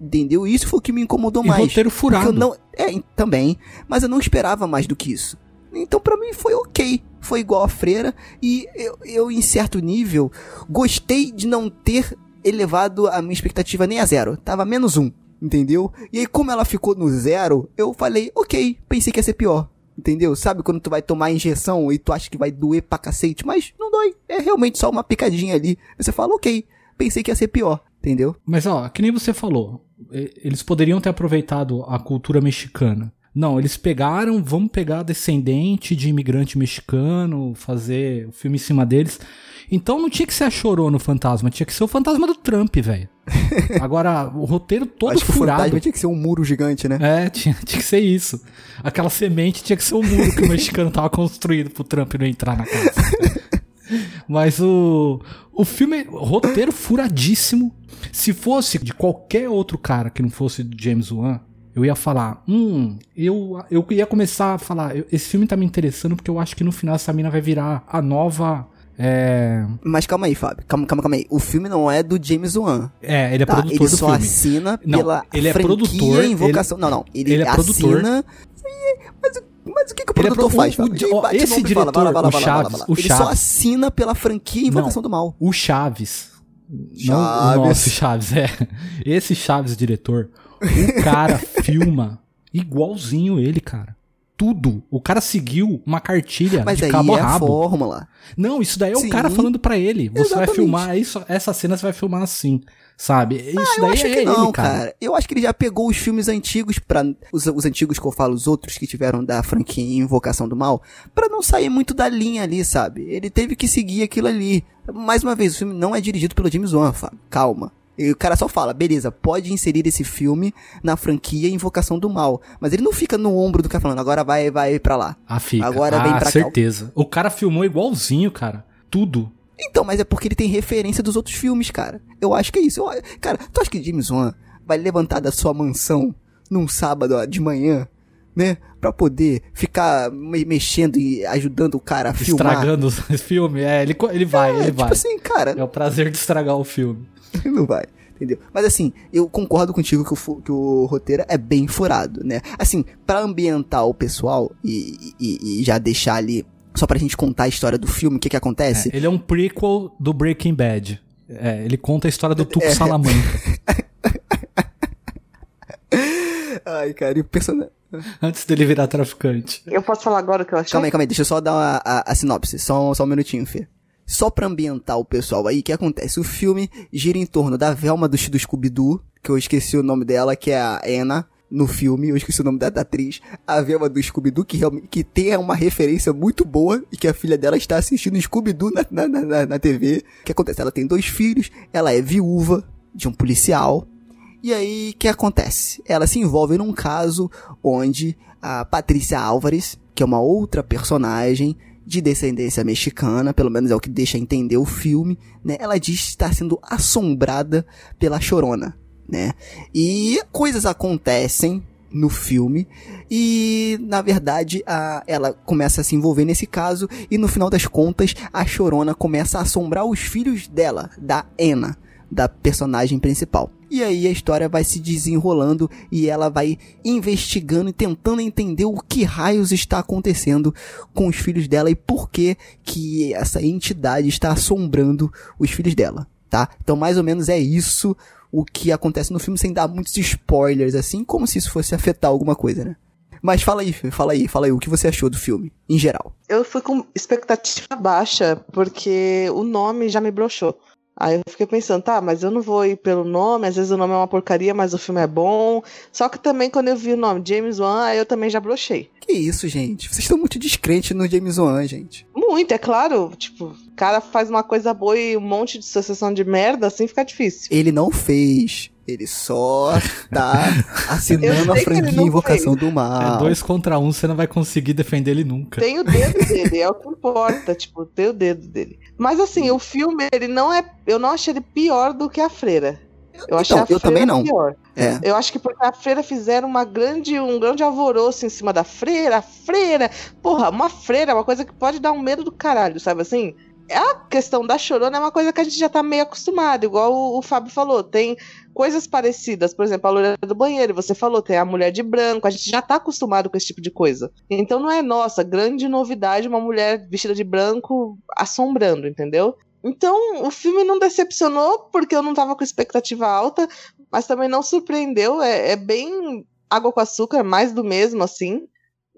[SPEAKER 5] Entendeu? Isso foi o que me incomodou
[SPEAKER 6] E
[SPEAKER 5] mais.
[SPEAKER 6] roteiro furado.
[SPEAKER 5] não, é, também, mas eu não esperava mais do que isso. Então pra mim foi ok, foi igual a freira e eu, eu em certo nível gostei de não ter elevado a minha expectativa nem a zero, tava menos um, entendeu? E aí como ela ficou no zero, eu falei ok, pensei que ia ser pior. Entendeu? Sabe quando tu vai tomar injeção e tu acha que vai doer pra cacete, mas não dói. É realmente só uma picadinha ali. Você fala, ok, pensei que ia ser pior. Entendeu?
[SPEAKER 6] Mas ó, que nem você falou, eles poderiam ter aproveitado a cultura mexicana. Não, eles pegaram, vamos pegar descendente de imigrante mexicano, fazer o filme em cima deles. Então não tinha que ser a chorona o fantasma, tinha que ser o fantasma do Trump, velho. [laughs] Agora, o roteiro todo
[SPEAKER 5] Acho
[SPEAKER 6] furado.
[SPEAKER 5] tinha que ser um muro gigante, né?
[SPEAKER 6] É, tinha, tinha que ser isso. Aquela semente tinha que ser o muro que o mexicano tava construindo pro Trump não entrar na casa. [laughs] Mas o, o filme, roteiro furadíssimo. Se fosse de qualquer outro cara que não fosse do James Wan, eu ia falar, hum, eu, eu ia começar a falar, esse filme tá me interessando porque eu acho que no final essa mina vai virar a nova. É,
[SPEAKER 5] Mas calma aí, Fábio. Calma, calma, calma aí. O filme não é do James Wan.
[SPEAKER 6] é ele é
[SPEAKER 5] Tá,
[SPEAKER 6] produtor
[SPEAKER 5] ele
[SPEAKER 6] do
[SPEAKER 5] só
[SPEAKER 6] filme.
[SPEAKER 5] assina
[SPEAKER 6] Não,
[SPEAKER 5] pela
[SPEAKER 6] ele é
[SPEAKER 5] franquia
[SPEAKER 6] produtor,
[SPEAKER 5] Invocação. Não, não. Ele,
[SPEAKER 6] ele é produtor.
[SPEAKER 5] assina. Mas, o- mas o que, que o
[SPEAKER 6] Ele é
[SPEAKER 5] produtor
[SPEAKER 6] pro-
[SPEAKER 5] faz,
[SPEAKER 6] o-
[SPEAKER 5] Fábio?
[SPEAKER 6] o-
[SPEAKER 5] no
[SPEAKER 6] esse
[SPEAKER 5] e fala, vai lá, vai lá,
[SPEAKER 6] diretor,
[SPEAKER 5] vai
[SPEAKER 6] o Chaves,
[SPEAKER 5] vai lá.
[SPEAKER 6] o
[SPEAKER 5] Ele só assina pela franquia Invocação
[SPEAKER 6] Não,
[SPEAKER 5] do Mal.
[SPEAKER 6] O Chaves. Não o nosso Chaves, é. Esse Chaves diretor. O cara [laughs] filma igualzinho ele, cara. Tudo. O cara seguiu uma cartilha
[SPEAKER 5] Mas
[SPEAKER 6] de
[SPEAKER 5] aí
[SPEAKER 6] cabo
[SPEAKER 5] é a
[SPEAKER 6] rabo.
[SPEAKER 5] fórmula.
[SPEAKER 6] Não, isso daí é
[SPEAKER 5] Sim.
[SPEAKER 6] o cara falando pra ele. Você vai
[SPEAKER 5] Exatamente.
[SPEAKER 6] filmar isso, essa cena você vai filmar assim, sabe? Isso
[SPEAKER 5] Ah, eu
[SPEAKER 6] daí
[SPEAKER 5] acho
[SPEAKER 6] é
[SPEAKER 5] que
[SPEAKER 6] ele,
[SPEAKER 5] não,
[SPEAKER 6] cara.
[SPEAKER 5] cara. Eu acho que ele já pegou os filmes antigos para os, os antigos que eu falo, os outros que tiveram da franquia Invocação do Mal, pra não sair muito da linha ali, sabe? Ele teve que seguir aquilo ali. Mais uma vez, o filme não é dirigido pelo James Wan, Fábio. Calma. E o cara só fala, beleza, pode inserir esse filme na franquia Invocação do Mal. Mas ele não fica no ombro do cara falando, agora vai, vai pra lá.
[SPEAKER 6] Ah, fica.
[SPEAKER 5] Agora
[SPEAKER 6] ah,
[SPEAKER 5] vem pra cá.
[SPEAKER 6] certeza. O cara filmou igualzinho, cara. Tudo.
[SPEAKER 5] Então, mas é porque ele tem referência dos outros filmes, cara. Eu acho que é isso. Eu- cara, tu acha que James Wan vai levantar da sua mansão num sábado ó, de manhã, né? Pra poder ficar me- mexendo e ajudando o cara a filmar?
[SPEAKER 6] Estragando [laughs] os filmes. É, ele, ele vai,
[SPEAKER 5] É,
[SPEAKER 6] ele
[SPEAKER 5] tipo
[SPEAKER 6] vai.
[SPEAKER 5] assim, cara,
[SPEAKER 6] É o prazer de estragar o filme. [laughs]
[SPEAKER 5] não vai. Entendeu? Mas assim, eu concordo contigo que o, que o roteiro é bem furado, né? Assim, pra ambientar o pessoal e, e- e já deixar ali, só pra gente contar a história do filme, o que que acontece.
[SPEAKER 6] É, ele é um prequel do Breaking Bad. É, ele conta a história do Tuco
[SPEAKER 5] É.
[SPEAKER 6] Salamanca. [laughs]
[SPEAKER 5] Ai, cara, e o personagem.
[SPEAKER 6] antes dele virar traficante.
[SPEAKER 7] Eu posso falar agora o que eu achei?
[SPEAKER 5] Calma aí, calma aí, deixa eu só dar a, a- a sinopse, só, só um minutinho, Fê. Só pra ambientar o pessoal aí, o que acontece? O filme gira em torno da Velma do, do Scooby-Doo, que eu esqueci o nome dela, que é a Anna, no filme, eu esqueci o nome da, atriz, a Velma do Scooby-Doo, que, realmente- que tem uma referência muito boa, e que a filha dela está assistindo Scooby-Doo na, na, na- na TV. O que acontece? Ela tem dois filhos, ela é viúva de um policial, e aí, o que acontece? Ela se envolve num caso onde a Patrícia Álvares, que é uma outra personagem de descendência mexicana, pelo menos é o que deixa entender o filme, né? Ela diz estar sendo assombrada pela Chorona, né? E coisas acontecem no filme e na verdade a, ela começa a se envolver nesse caso e no final das contas a Chorona começa a assombrar os filhos dela, da Anna, da personagem principal. E aí a história vai se desenrolando e ela vai investigando e tentando entender o que raios está acontecendo com os filhos dela e por que que essa entidade está assombrando os filhos dela, tá? Então mais ou menos é isso o que acontece no filme sem dar muitos spoilers assim, como se isso fosse afetar alguma coisa, né? Mas fala aí, fala aí, fala aí, o que você achou do filme, em geral?
[SPEAKER 7] Eu fui com expectativa baixa, porque o nome já me broxou. Aí eu fiquei pensando, tá, mas eu não vou ir pelo nome, às vezes o nome é uma porcaria, mas o filme é bom. Só que também quando eu vi o nome James Wan, aí eu também já brochei.
[SPEAKER 5] Que isso, gente? Vocês estão muito descrentes no James Wan, gente.
[SPEAKER 7] Muito, é claro. Tipo, o cara faz uma coisa boa e um monte de sucessão de merda, assim fica difícil.
[SPEAKER 5] Ele não fez. Ele só tá [laughs] assinando a franquia
[SPEAKER 7] não
[SPEAKER 5] Invocação do
[SPEAKER 6] É
[SPEAKER 5] Mal.
[SPEAKER 6] dois contra um, você não vai conseguir defender ele nunca.
[SPEAKER 7] Tem o dedo dele, é o que importa, tipo, tem o dedo dele. Mas assim, o filme, ele não é. Eu não achei ele pior do que a freira. Eu achei
[SPEAKER 5] Então,
[SPEAKER 7] a
[SPEAKER 5] eu também
[SPEAKER 7] freira
[SPEAKER 5] não.
[SPEAKER 7] pior.
[SPEAKER 5] É.
[SPEAKER 7] Eu acho que porque a freira fizeram uma grande, um grande alvoroço em cima da freira, a freira. Porra, uma freira é uma coisa que pode dar um medo do caralho, sabe assim? A questão da chorona é uma coisa que a gente já tá meio acostumado, igual o, o Fábio falou. Tem coisas parecidas, por exemplo, a loira do banheiro, você falou, tem a mulher de branco, a gente já tá acostumado com esse tipo de coisa. Então não é nossa, grande novidade uma mulher vestida de branco assombrando, entendeu? Então, o filme não decepcionou porque eu não tava com expectativa alta, mas também não surpreendeu. É, é bem água com açúcar, mais do mesmo, assim.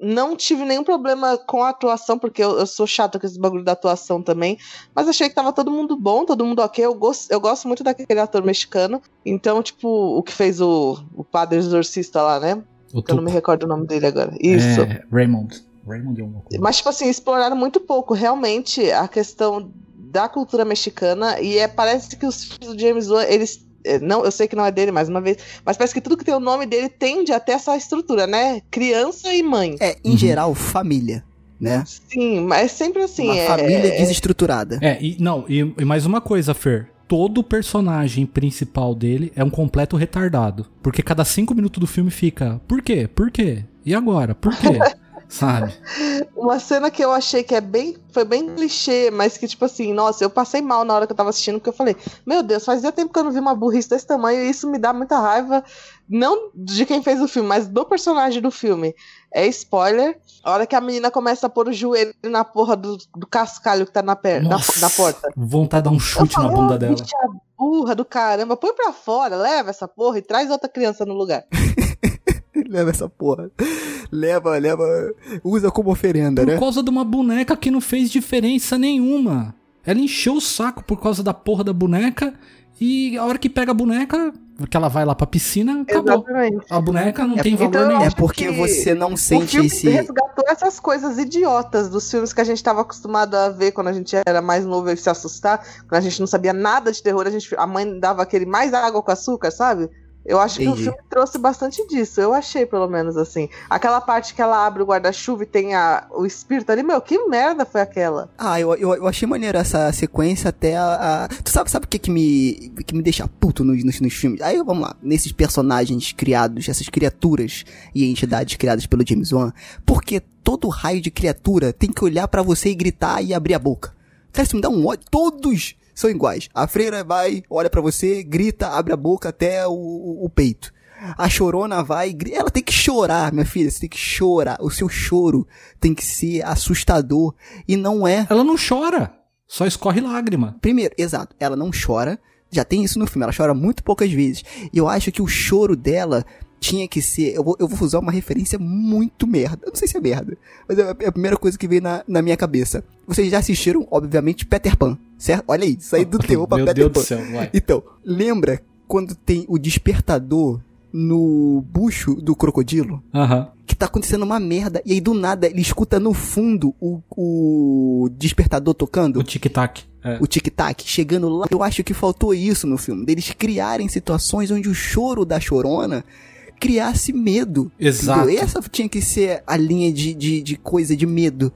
[SPEAKER 7] Não tive nenhum problema com a atuação, porque eu, eu sou chata com esse bagulho da atuação também. Mas achei que tava todo mundo bom, todo mundo ok. Eu gosto, eu gosto muito daquele ator mexicano. Então, tipo, o que fez o, o padre exorcista lá, né?
[SPEAKER 6] O
[SPEAKER 7] Eu não me recordo o nome dele agora. Isso.
[SPEAKER 6] É, Raymond. Raymond é uma coisa.
[SPEAKER 7] Mas, tipo assim, exploraram muito pouco, realmente, a questão da cultura mexicana. E é, parece que os filmes do James Wan, eles. É, Não, eu sei que não é dele, mais uma vez. Mas parece que tudo que tem o nome dele tende até essa estrutura, né? Criança e mãe.
[SPEAKER 5] É, em
[SPEAKER 6] Uhum.
[SPEAKER 5] geral, família, né?
[SPEAKER 7] Sim, mas é sempre assim.
[SPEAKER 5] Uma
[SPEAKER 7] é,
[SPEAKER 5] família
[SPEAKER 7] é-
[SPEAKER 5] desestruturada.
[SPEAKER 6] É, e não, e, e mais uma coisa, Fer. Todo personagem principal dele é um completo retardado. Porque cada cinco minutos do filme fica. Por quê? Por quê? E agora? Por quê? [laughs] Sabe?
[SPEAKER 7] Uma cena que eu achei que é bem. Foi bem clichê, mas que, tipo assim, nossa, eu passei mal na hora que eu tava assistindo, porque eu falei, meu Deus, fazia tempo que eu não vi uma burrice desse tamanho, e isso me dá muita raiva. Não de quem fez o filme, mas do personagem do filme. É spoiler. A hora que a menina começa a pôr o joelho na porra do, do cascalho que tá na, per, na,
[SPEAKER 6] Nossa,
[SPEAKER 7] na porta.
[SPEAKER 6] Vontade de dar um
[SPEAKER 7] Eu
[SPEAKER 6] chute na bunda
[SPEAKER 7] "Ô,
[SPEAKER 6] dela.
[SPEAKER 7] bicha burra do caramba, põe pra fora, leva essa porra e traz outra criança no lugar. [laughs]
[SPEAKER 5] Leva essa porra. Leva, leva. Usa como oferenda,
[SPEAKER 6] Por
[SPEAKER 5] né?
[SPEAKER 6] causa de uma boneca que não fez diferença nenhuma. Ela encheu o saco por causa da porra da boneca. E a hora que pega a boneca, que ela vai lá pra piscina, acabou.
[SPEAKER 7] Exatamente.
[SPEAKER 6] A boneca não
[SPEAKER 5] É
[SPEAKER 6] tem valor
[SPEAKER 7] Então,
[SPEAKER 6] nenhum.
[SPEAKER 5] É porque
[SPEAKER 7] que
[SPEAKER 5] você não
[SPEAKER 7] O
[SPEAKER 5] sente
[SPEAKER 7] filme
[SPEAKER 5] esse.
[SPEAKER 7] resgatou essas coisas idiotas dos filmes que a gente estava acostumado a ver quando a gente era mais novo e se assustar, quando a gente não sabia nada de terror, a, gente, a mãe dava aquele mais água com açúcar, sabe? Eu acho que
[SPEAKER 5] Entendi.
[SPEAKER 7] o filme trouxe bastante disso, eu achei pelo menos assim. Aquela parte que ela abre o guarda-chuva e tem a, o espírito ali, meu, que merda foi aquela?
[SPEAKER 5] Ah, eu, eu, eu achei maneiro essa sequência até a. a- Tu sabe, sabe o que que me, que me deixa puto nos, nos, nos filmes? Aí vamos lá, nesses personagens criados, essas criaturas e entidades criadas pelo James Wan, porque todo raio de criatura tem que olhar pra você e gritar e abrir a boca. Cara, isso me dá um ódio. Todos são iguais. A freira vai, olha pra você, grita, abre a boca até o, o- o peito. A chorona vai, ela tem que chorar, minha filha, você tem que chorar. O seu choro tem que ser assustador e não é
[SPEAKER 6] Ela não chora, só escorre lágrima.
[SPEAKER 5] Primeiro, exato, ela não chora. Já tem isso no filme, ela chora muito poucas vezes. E eu acho que o choro dela tinha que ser. Eu vou, eu vou usar uma referência muito merda. Eu não sei se é merda, mas é a primeira coisa que veio na, na minha cabeça. Vocês já assistiram, obviamente, Peter Pan, certo? Olha aí, saí do [laughs] terror pra
[SPEAKER 6] Meu
[SPEAKER 5] Peter
[SPEAKER 6] Deus
[SPEAKER 5] Pan.
[SPEAKER 6] do céu, vai.
[SPEAKER 5] Então, lembra quando tem o despertador no bucho do crocodilo?
[SPEAKER 6] Aham.
[SPEAKER 5] que tá acontecendo uma merda. E aí, do nada, ele escuta no fundo o, o despertador tocando.
[SPEAKER 6] O tic-tac. É.
[SPEAKER 5] O tic-tac chegando lá. Eu acho que faltou isso no filme. Deles criarem situações onde o choro da chorona criasse medo.
[SPEAKER 6] Exato.
[SPEAKER 5] entendeu? Essa tinha que ser a linha de, de, de coisa de medo.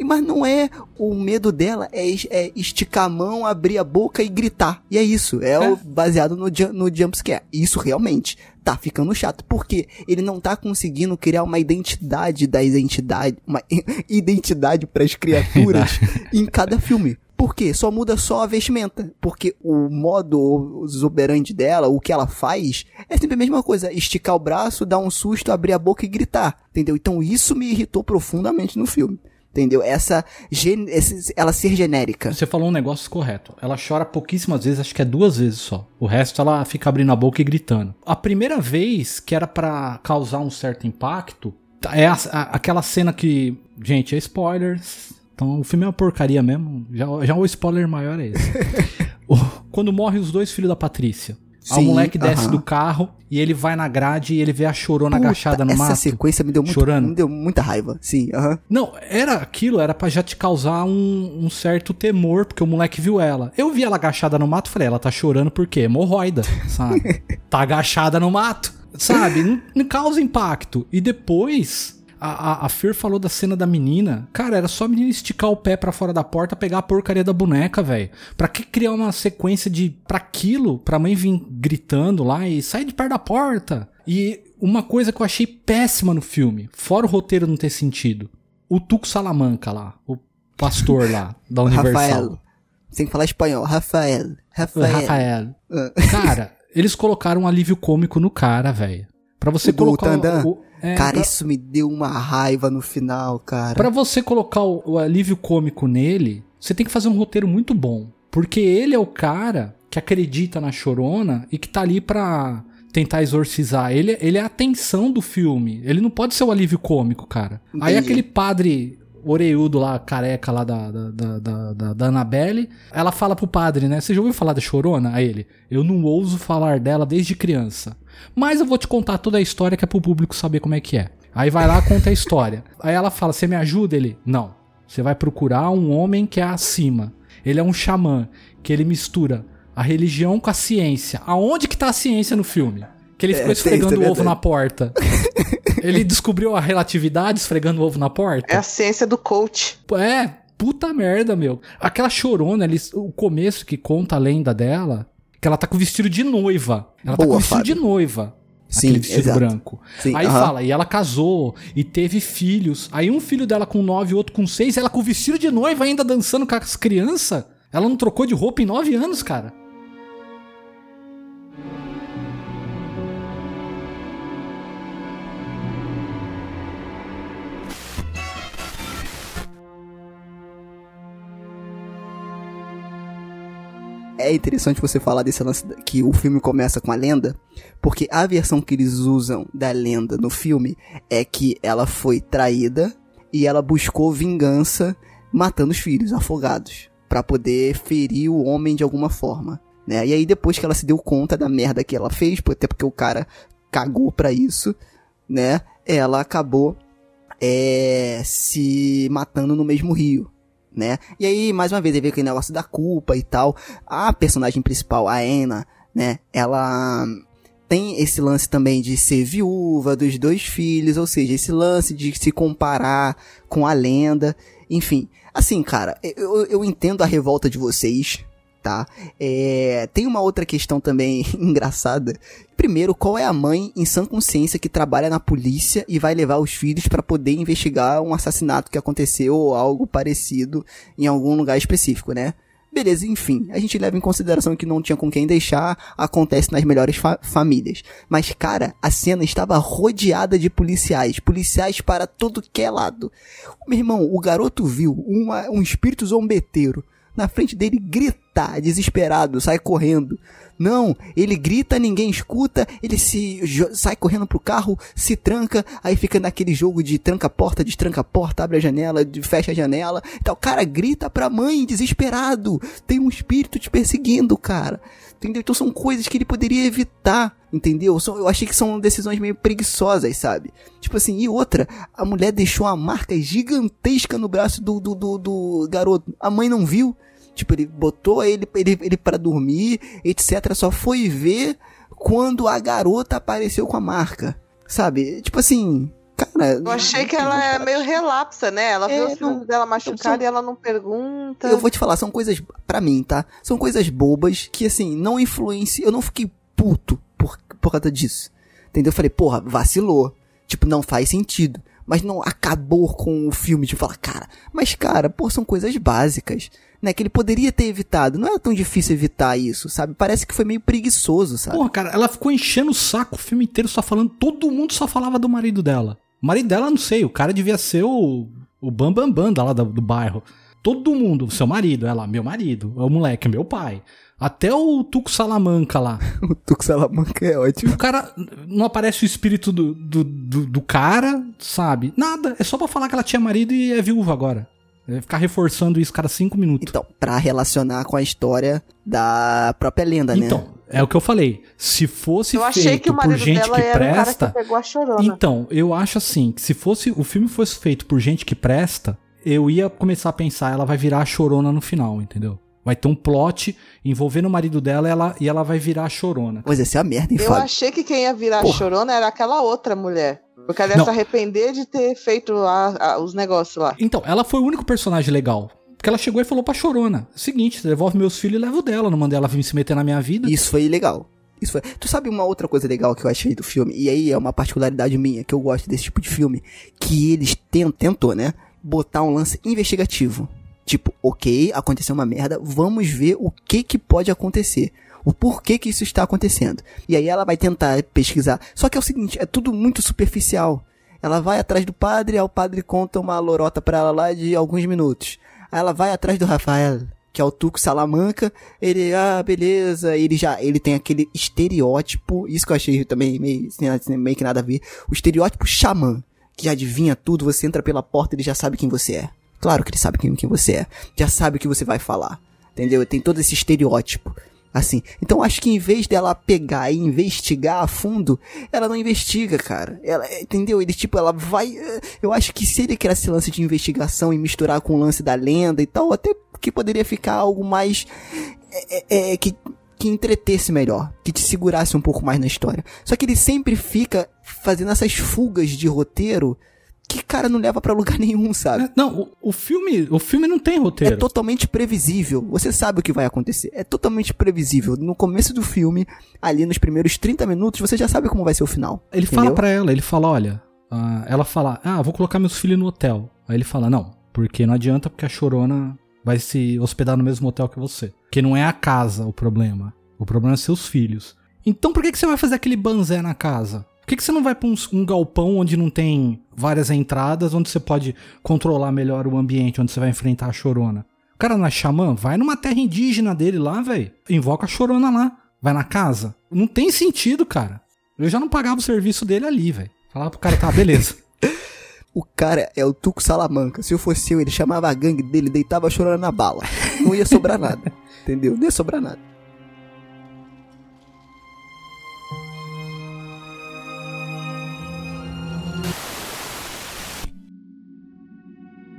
[SPEAKER 5] Mas não é. O medo dela é, é esticar a mão, abrir a boca e gritar. E é isso. É, o- baseado no, no jumpscare. Isso realmente tá ficando chato. Porque ele não tá conseguindo criar uma identidade das entidades. Uma [laughs] identidade pras criaturas [laughs] em cada filme. Por quê? Só muda só a vestimenta. Porque o modo operandi dela, o que ela faz, é sempre a mesma coisa. Esticar o braço, dar um susto, abrir a boca e gritar. Entendeu? Então isso me irritou profundamente no filme. Entendeu? Essa, gen- esse- ela ser genérica.
[SPEAKER 6] Você falou um negócio correto. Ela chora pouquíssimas vezes, acho que é duas vezes só. O resto ela fica abrindo a boca e gritando. A primeira vez que era pra causar um certo impacto, É a- a- aquela cena que. Gente, é spoilers. Então o filme é uma porcaria mesmo. Já, já o spoiler maior é esse. [laughs] Quando morrem os dois filhos da Patrícia. Aí o
[SPEAKER 5] Sim,
[SPEAKER 6] moleque desce
[SPEAKER 5] aham.
[SPEAKER 6] do carro e ele vai na grade e ele vê a chorona
[SPEAKER 5] Puta,
[SPEAKER 6] agachada no
[SPEAKER 5] essa
[SPEAKER 6] mato.
[SPEAKER 5] sequência me deu, muito,
[SPEAKER 6] chorando.
[SPEAKER 5] me deu muita raiva. Sim, aham.
[SPEAKER 6] Não, era aquilo, era pra já te causar um, um certo temor, porque o moleque viu ela. Eu vi ela agachada no mato, falei, ela tá chorando por quê? Hemorroida, sabe? [laughs] tá agachada no mato, sabe? Não, não causa impacto. E depois, a, a, a Fer falou da cena da menina. Cara, era só a menina esticar o pé pra fora da porta, pegar a porcaria da boneca, velho. Pra que criar uma sequência de. pra aquilo? Pra mãe vir gritando lá e sai de perto da porta. E uma coisa que eu achei péssima no filme, fora o roteiro não ter sentido. O Tuco Salamanca lá, o pastor lá, [laughs] da Universal.
[SPEAKER 5] Rafael. Sem falar espanhol. Rafael.
[SPEAKER 6] O
[SPEAKER 5] Rafael.
[SPEAKER 6] Rafael.
[SPEAKER 5] Ah.
[SPEAKER 6] Cara, eles colocaram um alívio cômico no cara, velho. Pra você
[SPEAKER 5] O do
[SPEAKER 6] colocar
[SPEAKER 5] Tandan?
[SPEAKER 6] o, é,
[SPEAKER 5] cara,
[SPEAKER 6] pra,
[SPEAKER 5] isso me deu uma raiva no final, cara.
[SPEAKER 6] pra você colocar o, o alívio cômico nele, você tem que fazer um roteiro muito bom. Porque ele é o cara que acredita na chorona e que tá ali pra tentar exorcizar. Ele, ele é a tensão do filme. Ele não pode ser o alívio cômico, cara. Aí
[SPEAKER 5] Entendi.
[SPEAKER 6] aquele padre oreudo lá, careca lá da, da, da, da, da, Annabelle, ela fala pro padre, né? Você já ouviu falar da chorona? A ele, eu não ouso falar dela desde criança. Mas eu vou te contar toda a história que é pro público saber como é que é. Aí vai lá, conta a história. [laughs] Aí ela fala, você me ajuda? Ele, não. Você vai procurar um homem que é acima. Ele é um xamã, que ele mistura a religião com a ciência. Aonde que tá a ciência no filme? Que ele
[SPEAKER 5] É,
[SPEAKER 6] ficou
[SPEAKER 5] tem,
[SPEAKER 6] esfregando
[SPEAKER 5] é
[SPEAKER 6] o ovo na porta. [laughs] ele descobriu a relatividade esfregando o ovo na porta.
[SPEAKER 7] É a ciência do coach.
[SPEAKER 6] É, puta merda, meu. Aquela chorona, eles, o começo que conta a lenda dela, que ela tá com vestido de noiva. Ela tá
[SPEAKER 5] Boa,
[SPEAKER 6] com vestido
[SPEAKER 5] Fábio.
[SPEAKER 6] de noiva.
[SPEAKER 5] Sim,
[SPEAKER 6] aquele vestido
[SPEAKER 5] exato.
[SPEAKER 6] branco.
[SPEAKER 5] Sim,
[SPEAKER 6] Aí
[SPEAKER 5] aham.
[SPEAKER 6] fala, e ela casou e teve filhos. Aí um filho dela com nove, outro com seis, ela com vestido de noiva ainda dançando com as crianças. Ela não trocou de roupa em nove anos, cara.
[SPEAKER 5] É interessante você falar desse lance que o filme começa com a lenda, porque a versão que eles usam da lenda no filme é que ela foi traída e ela buscou vingança matando os filhos afogados pra poder ferir o homem de alguma forma, né? E aí depois que ela se deu conta da merda que ela fez, até porque o cara cagou pra isso, né? Ela acabou é, se matando no mesmo rio, né? E aí, mais uma vez, aí veio aquele negócio da culpa e tal. A personagem principal, a Anna, né? Ela tem esse lance também de ser viúva dos dois filhos, ou seja, esse lance de se comparar com a lenda. Enfim, assim, cara, eu, eu entendo a revolta de vocês, tá? É, tem uma outra questão também [laughs] engraçada. Primeiro, qual é a mãe em sã consciência que trabalha na polícia e vai levar os filhos para poder investigar um assassinato que aconteceu ou algo parecido em algum lugar específico, né? Beleza, enfim, a gente leva em consideração que não tinha com quem deixar, acontece nas melhores fa- famílias. Mas, cara, a cena estava rodeada de policiais, policiais para todo que é lado. Meu irmão, o garoto viu uma- um espírito zombeteiro na frente dele gritar, desesperado, sai correndo. Não, ele grita, ninguém escuta, ele se sai correndo pro carro, se tranca, aí fica naquele jogo de tranca-porta, destranca-porta, abre a janela, fecha a janela. Então, o cara grita pra mãe, desesperado. Tem um espírito te perseguindo, cara. Entendeu? Então são coisas que ele poderia evitar, entendeu? Eu achei que são decisões meio preguiçosas, sabe? Tipo assim, e outra, a mulher deixou uma marca gigantesca no braço do, do, do, do garoto. A mãe não viu. Tipo, ele botou ele, ele, ele para dormir, etc. Só foi ver quando a garota apareceu com a marca. Sabe? Tipo assim, cara.
[SPEAKER 7] Eu achei que ela é meio relapsa, né? Ela
[SPEAKER 5] É,
[SPEAKER 7] viu o filho
[SPEAKER 5] não-
[SPEAKER 7] dela machucado
[SPEAKER 5] são-
[SPEAKER 7] e ela não pergunta.
[SPEAKER 5] Eu vou te falar, são coisas, pra mim, tá? São coisas bobas que, assim, não influenciam. Eu não fiquei puto por, por causa disso. Entendeu? Eu falei, porra, vacilou. Tipo, não faz sentido. Mas não acabou com o filme de falar, cara, mas cara, pô, são coisas básicas, né? Que ele poderia ter evitado. Não era tão difícil evitar isso, sabe? Parece que foi meio preguiçoso, sabe?
[SPEAKER 6] Porra, cara, ela ficou enchendo o saco o filme inteiro só falando. Todo mundo só falava do marido dela. O marido dela, não sei, o cara devia ser o, o Bambambam Bam Bam lá do, do bairro. Todo mundo, seu marido, ela, meu marido, o moleque, meu pai. Até o Tuco Salamanca lá. [laughs]
[SPEAKER 5] O Tuco Salamanca é ótimo.
[SPEAKER 6] o cara. Não aparece o espírito do, do, do, do cara, sabe? Nada. É só pra falar que ela tinha marido e é viúva agora. É ficar reforçando isso cada cinco minutos.
[SPEAKER 5] Então, pra relacionar com a história da própria lenda, né?
[SPEAKER 6] Então, é o que eu falei. Se fosse
[SPEAKER 7] Eu achei
[SPEAKER 6] feito
[SPEAKER 7] que o
[SPEAKER 6] por gente
[SPEAKER 7] dela
[SPEAKER 6] que
[SPEAKER 7] era o cara
[SPEAKER 6] presta.
[SPEAKER 7] que pegou a chorona.
[SPEAKER 6] Então, eu acho assim, que se fosse o filme fosse feito por gente que presta, eu ia começar a pensar, ela vai virar a chorona no final, entendeu? Vai ter um plot envolvendo o marido dela ela, e ela vai virar a chorona.
[SPEAKER 5] Pois essa é a merda, hein,
[SPEAKER 7] Eu
[SPEAKER 5] Fábio?
[SPEAKER 7] achei que quem ia virar a
[SPEAKER 5] Porra.
[SPEAKER 7] chorona era aquela outra mulher. Porque ela ia
[SPEAKER 6] Não.
[SPEAKER 7] se arrepender de ter feito a- a- os negócios lá.
[SPEAKER 6] Então, ela foi o único personagem legal. Porque ela chegou e falou pra chorona: seguinte, você devolve meus filhos e leva o dela. Não mandei ela vir se meter na minha vida.
[SPEAKER 5] Isso foi legal. Isso foi... Tu sabe uma outra coisa legal que eu achei do filme? E aí é uma particularidade minha, que eu gosto desse tipo de filme. Que eles ten- tentou, né? Botar um lance investigativo. Tipo, ok, aconteceu uma merda, vamos ver o que que pode acontecer. O porquê que isso está acontecendo. E aí ela vai tentar pesquisar. Só que é o seguinte, é tudo muito superficial. Ela vai atrás do padre, aí o padre conta uma lorota pra ela lá de alguns minutos. Aí ela vai atrás do Rafael, que é o Tuco Salamanca. Ele, ah, beleza. Ele já, ele tem aquele estereótipo, isso que eu achei também meio, sem- meio que nada a ver. O estereótipo xamã, que adivinha tudo, você entra pela porta, ele já sabe quem você é. Claro que ele sabe quem, quem você é. Já sabe o que você vai falar. Entendeu? Tem todo esse estereótipo. Assim. Então acho que em vez dela pegar e investigar a fundo, ela não investiga, cara. Ela, entendeu? Ele, tipo, ela vai. eh, Eu acho que se ele quer esse lance de investigação e misturar com o lance da lenda e tal, até que poderia ficar algo mais. É, é, que, que entretesse melhor, que te segurasse um pouco mais na história. Só que ele sempre fica fazendo essas fugas de roteiro que, cara, não leva pra lugar [laughs] nenhum, sabe?
[SPEAKER 6] É, Não, o, o filme, o filme não tem
[SPEAKER 5] É
[SPEAKER 6] roteiro.
[SPEAKER 5] totalmente previsível. Você sabe o que vai acontecer. É totalmente previsível. No começo do filme, ali nos primeiros 30 minutos, você já sabe como vai ser o final.
[SPEAKER 6] Ele
[SPEAKER 5] entendeu?
[SPEAKER 6] fala pra ela, ele fala, olha, ah, ela fala, ah, vou colocar meus filhos no hotel. Aí ele fala, não, porque não adianta porque a chorona vai se hospedar no mesmo hotel que você. Porque não é a casa o problema. O problema é seus filhos. Então por que, que você vai fazer aquele banzé na casa? Por que, que você não vai pra um, um galpão onde não tem várias entradas, onde você pode controlar melhor o ambiente, onde você vai enfrentar a chorona? O cara não é xamã? Vai numa terra indígena dele lá, velho. Invoca a chorona lá. Vai na casa. Não tem sentido, cara. Eu já não pagava o serviço dele ali, velho. Falava pro cara, tá, beleza. [laughs]
[SPEAKER 5] O cara é o Tuco Salamanca. Se eu fosse eu, ele chamava a gangue dele, deitava chorando na bala. Não ia sobrar nada. [laughs] Entendeu? Não ia sobrar nada.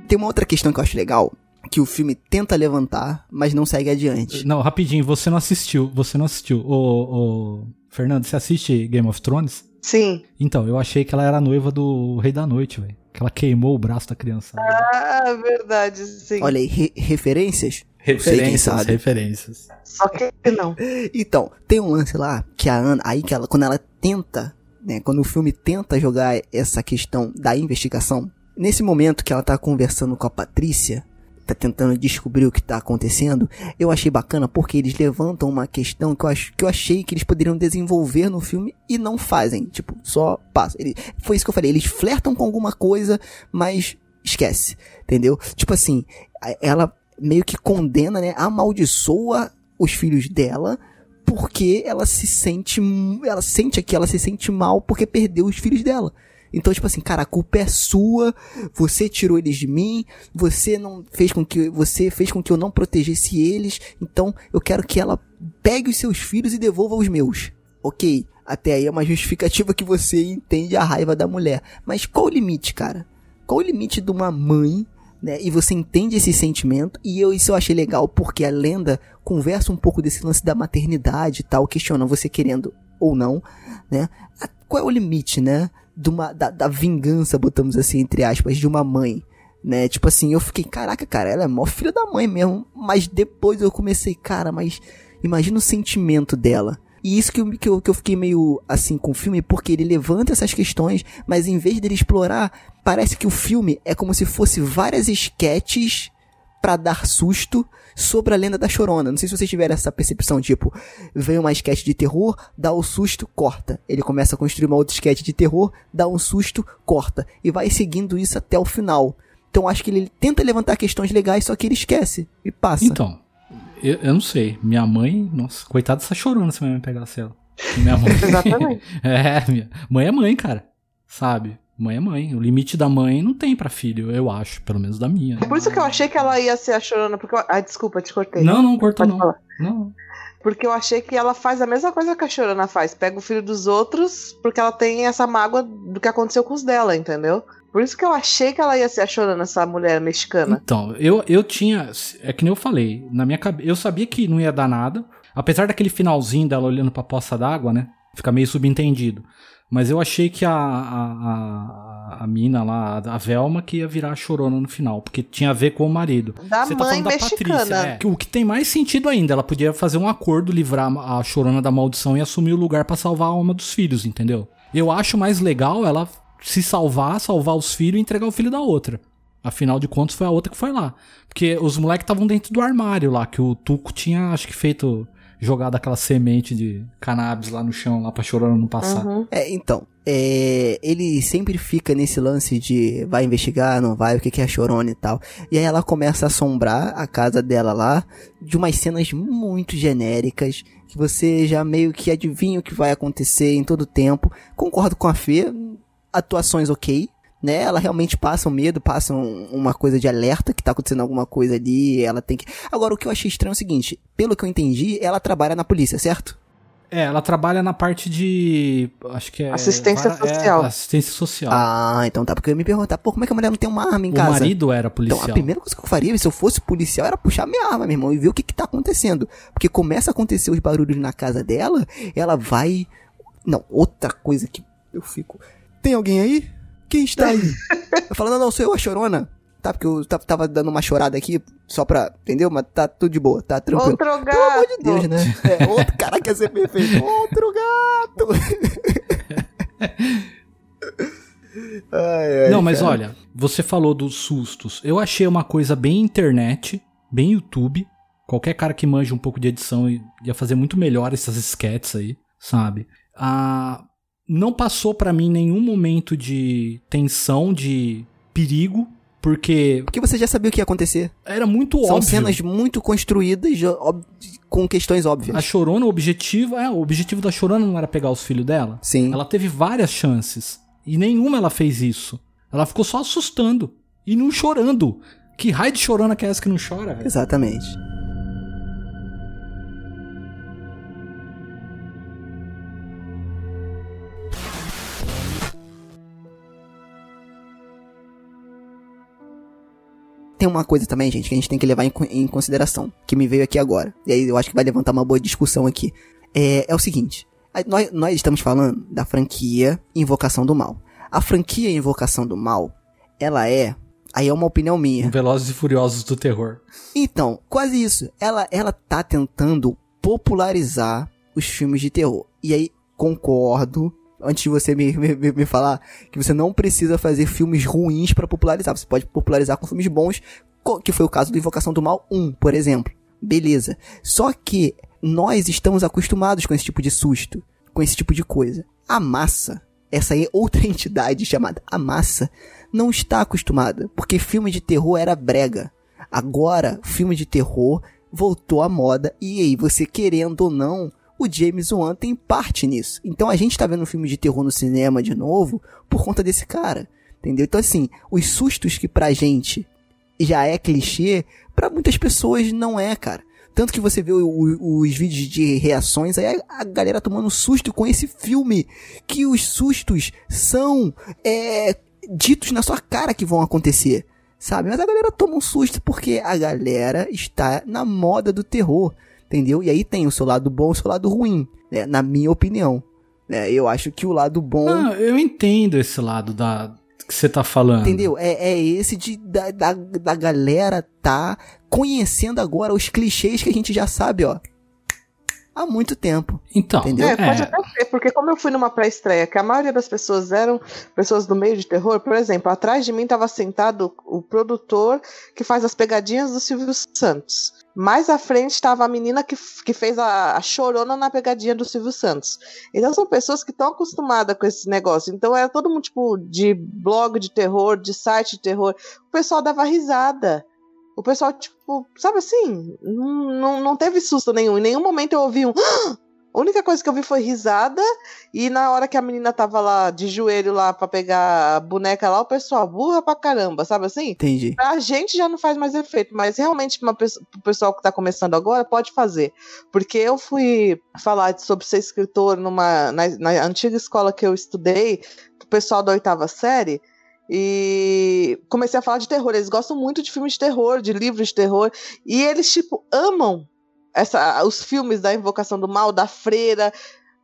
[SPEAKER 5] Tem uma outra questão que eu acho legal, que o filme tenta levantar, mas não segue adiante.
[SPEAKER 6] não, rapidinho, você não assistiu. Você não assistiu. Ô, ô, Fernando, você assiste Game of Thrones?
[SPEAKER 7] Sim.
[SPEAKER 6] Então, eu achei que ela era noiva do Rei da Noite, velho. Que ela queimou o braço da criança.
[SPEAKER 7] Ah, verdade, sim.
[SPEAKER 5] Olha aí, re- referências? Sabe.
[SPEAKER 6] referências.
[SPEAKER 7] Só que não. [laughs]
[SPEAKER 5] Então, tem um lance lá que a Ana, aí que ela, quando ela tenta, né, quando o filme tenta jogar essa questão da investigação, nesse momento que ela tá conversando com a Patrícia, tá tentando descobrir o que tá acontecendo, eu achei bacana porque eles levantam uma questão que eu, que eu achei que eles poderiam desenvolver no filme e não fazem, tipo, só passa. Ele, foi isso que eu falei, eles flertam com alguma coisa, mas esquece, entendeu? Tipo assim, ela meio que condena, né, amaldiçoa os filhos dela porque ela se sente, ela sente que ela se sente mal porque perdeu os filhos dela. Então, tipo assim, cara, a culpa é sua, você tirou eles de mim, você não fez com que você fez com que eu não protegesse eles, então eu quero que ela pegue os seus filhos e devolva os meus. OK, até aí é uma justificativa que você entende a raiva da mulher. Mas qual o limite, cara? Qual o limite de uma mãe né? E você entende esse sentimento, e eu, isso eu achei legal, porque a lenda conversa um pouco desse lance da maternidade e tal, questiona você querendo ou não, né? Qual é o limite, né? De uma, da, da vingança, botamos assim, entre aspas, de uma mãe, né? Tipo assim, eu fiquei, caraca, cara, ela é mó filha da mãe mesmo, mas depois eu comecei, cara, mas imagina o sentimento dela. E isso que eu, que, eu, que eu fiquei meio assim com o filme, porque ele levanta essas questões, mas em vez dele explorar, parece que o filme é como se fosse várias sketches pra dar susto sobre a lenda da Chorona. Não sei se vocês tiveram essa percepção, tipo, vem uma sketch de terror, dá o susto, corta. Ele começa a construir uma outra sketch de terror, dá um susto, corta. E vai seguindo isso até o final. Então acho que ele tenta levantar questões legais, só que ele esquece e passa.
[SPEAKER 6] Então, eu, eu não sei. Minha mãe, nossa, coitada dessa chorona se minha mãe pegasse ela. Minha mãe.
[SPEAKER 7] Exatamente. [laughs]
[SPEAKER 6] é, minha mãe é mãe, cara. Sabe? Mãe é mãe. O limite da mãe não tem pra filho, eu acho. Pelo menos da minha.
[SPEAKER 7] Por isso que eu achei que ela ia ser a chorona. Porque eu... Ai, desculpa, te cortei.
[SPEAKER 6] Não, não cortou não.
[SPEAKER 7] falar.
[SPEAKER 6] Não.
[SPEAKER 7] Porque eu achei que ela faz a mesma coisa que a chorona faz. Pega o filho dos outros, porque ela tem essa mágoa do que aconteceu com os dela, entendeu? Por isso que eu achei que ela ia ser a chorona, essa mulher mexicana.
[SPEAKER 6] Então, eu, eu tinha. É que nem eu falei. Na minha cabeça. Eu sabia que não ia dar nada. Apesar daquele finalzinho dela olhando pra poça d'água, né? Fica meio subentendido. Mas eu achei que a, a, a, a mina lá, a Velma, que ia virar a chorona no final. Porque tinha a ver com o marido.
[SPEAKER 7] Da
[SPEAKER 6] Você tá
[SPEAKER 7] mãe
[SPEAKER 6] falando da
[SPEAKER 7] mexicana.
[SPEAKER 6] Patrícia. É. Que O que tem mais sentido ainda, ela podia fazer um acordo, livrar a chorona da maldição e assumir o lugar pra salvar a alma dos filhos, entendeu? Eu acho mais legal ela se salvar, salvar os filhos e entregar o filho da outra. Afinal de contas, foi a outra que foi lá. Porque os moleques estavam dentro do armário lá, que o Tuco tinha, acho que, feito. Jogado aquela semente de cannabis lá no chão, lá pra chorona não passar.
[SPEAKER 7] Uhum.
[SPEAKER 5] É, então, é, ele sempre fica nesse lance de vai investigar, não vai, o que que é a chorona e tal. E aí ela começa a assombrar a casa dela lá, de umas cenas muito genéricas, que você já meio que adivinha o que vai acontecer em todo tempo. Concordo com a Fê, atuações ok, né? Ela realmente passa um medo, passa um- uma coisa de alerta que tá acontecendo alguma coisa ali, ela tem que... Agora, o que eu achei estranho é o seguinte, pelo que eu entendi, ela trabalha na polícia, certo?
[SPEAKER 6] É, ela trabalha na parte de. Acho que é.
[SPEAKER 7] Assistência
[SPEAKER 6] vara- é,
[SPEAKER 7] social.
[SPEAKER 6] assistência social.
[SPEAKER 5] Ah, então tá, porque eu ia me perguntar, pô, como é que a mulher não tem uma arma em
[SPEAKER 6] o
[SPEAKER 5] casa?
[SPEAKER 6] marido era policial.
[SPEAKER 5] Então, a primeira coisa que eu faria, se eu fosse policial, era puxar minha arma, meu irmão, e ver o que que tá acontecendo. Porque começa a acontecer os barulhos na casa dela, ela vai... Não, outra coisa que eu fico... Tem alguém aí? Quem está aí? [laughs] eu falo, não, não, sou eu, a chorona. Tá, porque eu ta- tava dando uma chorada aqui, só pra... Entendeu? Mas tá tudo de boa, tá tranquilo.
[SPEAKER 7] Outro gato.
[SPEAKER 5] Pelo amor de Deus, né? [laughs] É, outro cara quer ser perfeito. Outro gato! [laughs] ai, ai,
[SPEAKER 6] Não, mas
[SPEAKER 5] cara.
[SPEAKER 6] olha, você falou dos sustos. Eu achei uma coisa bem internet, bem YouTube. Qualquer cara que manja um pouco de edição ia fazer muito melhor essas sketches aí, sabe? Ah, não passou pra mim nenhum momento de tensão, de perigo, porque
[SPEAKER 5] Porque você já sabia o que ia acontecer.
[SPEAKER 6] era muito
[SPEAKER 5] São
[SPEAKER 6] óbvio.
[SPEAKER 5] cenas muito construídas com questões óbvias.
[SPEAKER 6] A Chorona, o objetivo, é, o objetivo da Chorona não era pegar os filhos dela?
[SPEAKER 5] Sim.
[SPEAKER 6] Ela teve várias chances e nenhuma ela fez isso. Ela ficou só assustando e não chorando. Que raio de chorona que é essa que não chora, velho?
[SPEAKER 5] Exatamente. Tem uma coisa também, gente, que a gente tem que levar em, em consideração, que me veio aqui agora. E aí eu acho que vai levantar uma boa discussão aqui. É, é o seguinte: nós, nós estamos falando da franquia Invocação do Mal. A franquia Invocação do Mal, ela é. Aí é uma opinião minha.
[SPEAKER 6] Velozes e Furiosos do terror.
[SPEAKER 5] Então, quase isso. Ela, ela tá tentando popularizar os filmes de terror. E aí, concordo, antes de você me, me, me- falar, que você não precisa fazer filmes ruins pra popularizar. Você pode popularizar com filmes bons, que foi o caso do Invocação do Mal 1, por exemplo. Beleza. Só que nós estamos acostumados com esse tipo de susto, com esse tipo de coisa. A massa, essa é outra [laughs] entidade chamada a massa, não está acostumada, porque filme de terror era brega. Agora, filme de terror voltou à moda e aí, você querendo ou não, o James Wan tem parte nisso. Então a gente tá vendo um filme de terror no cinema de novo por conta desse cara, entendeu? Então assim, os sustos que pra gente já é clichê, pra muitas pessoas não é, cara. Tanto que você vê o- o- os vídeos de reações, aí a, a galera tomando susto com esse filme. Que os sustos são é, ditos na sua cara que vão acontecer. Sabe? Mas a galera toma um susto porque a galera está na moda do terror. Entendeu? E aí tem o seu lado bom e o seu lado ruim. Né? Na minha opinião. Né? Eu acho que o lado bom.
[SPEAKER 6] Ah, eu entendo esse lado da que você tá falando.
[SPEAKER 5] Entendeu? É, é esse de da, da, da galera tá conhecendo agora os clichês que a gente já sabe, ó. Há muito tempo.
[SPEAKER 6] Então,
[SPEAKER 5] Entendeu?
[SPEAKER 7] É, pode
[SPEAKER 6] é,
[SPEAKER 7] até ser, porque como eu fui numa pré-estreia, que a maioria das pessoas eram pessoas do meio de terror, por exemplo, atrás de mim estava sentado o produtor que faz as pegadinhas do Silvio Santos. Mais à frente estava a menina que, que fez a, a chorona na pegadinha do Silvio Santos. Então são pessoas que estão acostumadas com esse negócio. Então era todo mundo tipo de blog de terror, de site de terror. O pessoal dava risada. O pessoal, tipo, sabe assim, não, não, não teve susto nenhum. Em nenhum momento eu ouvi um. A única coisa que eu vi foi risada. E na hora que a menina tava lá de joelho lá pra pegar a boneca lá, o pessoal burra pra caramba, sabe assim?
[SPEAKER 5] Entendi.
[SPEAKER 7] Pra gente já não faz mais efeito, mas realmente uma pessoa, pro pessoal que tá começando agora pode fazer. Porque eu fui falar sobre ser escritor numa, na, na antiga escola que eu estudei, pro pessoal da oitava série. E comecei a falar de terror. Eles gostam muito de filmes de terror, de livros de terror. E eles, tipo, amam essa, os filmes da Invocação do Mal, da Freira.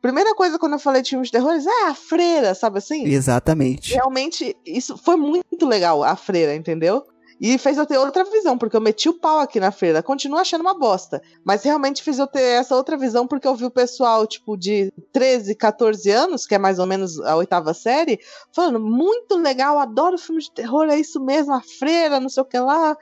[SPEAKER 7] Primeira coisa quando eu falei de filmes de terror, é a Freira, sabe assim?
[SPEAKER 5] Exatamente.
[SPEAKER 7] Realmente, isso foi muito legal, a Freira, entendeu? E fez eu ter outra visão, porque eu meti o pau aqui na freira. Continuo achando uma bosta. Mas realmente fez eu ter essa outra visão, porque eu vi o pessoal, tipo, de 13, 14 anos, que é mais ou menos a oitava série, falando, muito legal, adoro filme de terror, é isso mesmo, a freira, não sei o que lá.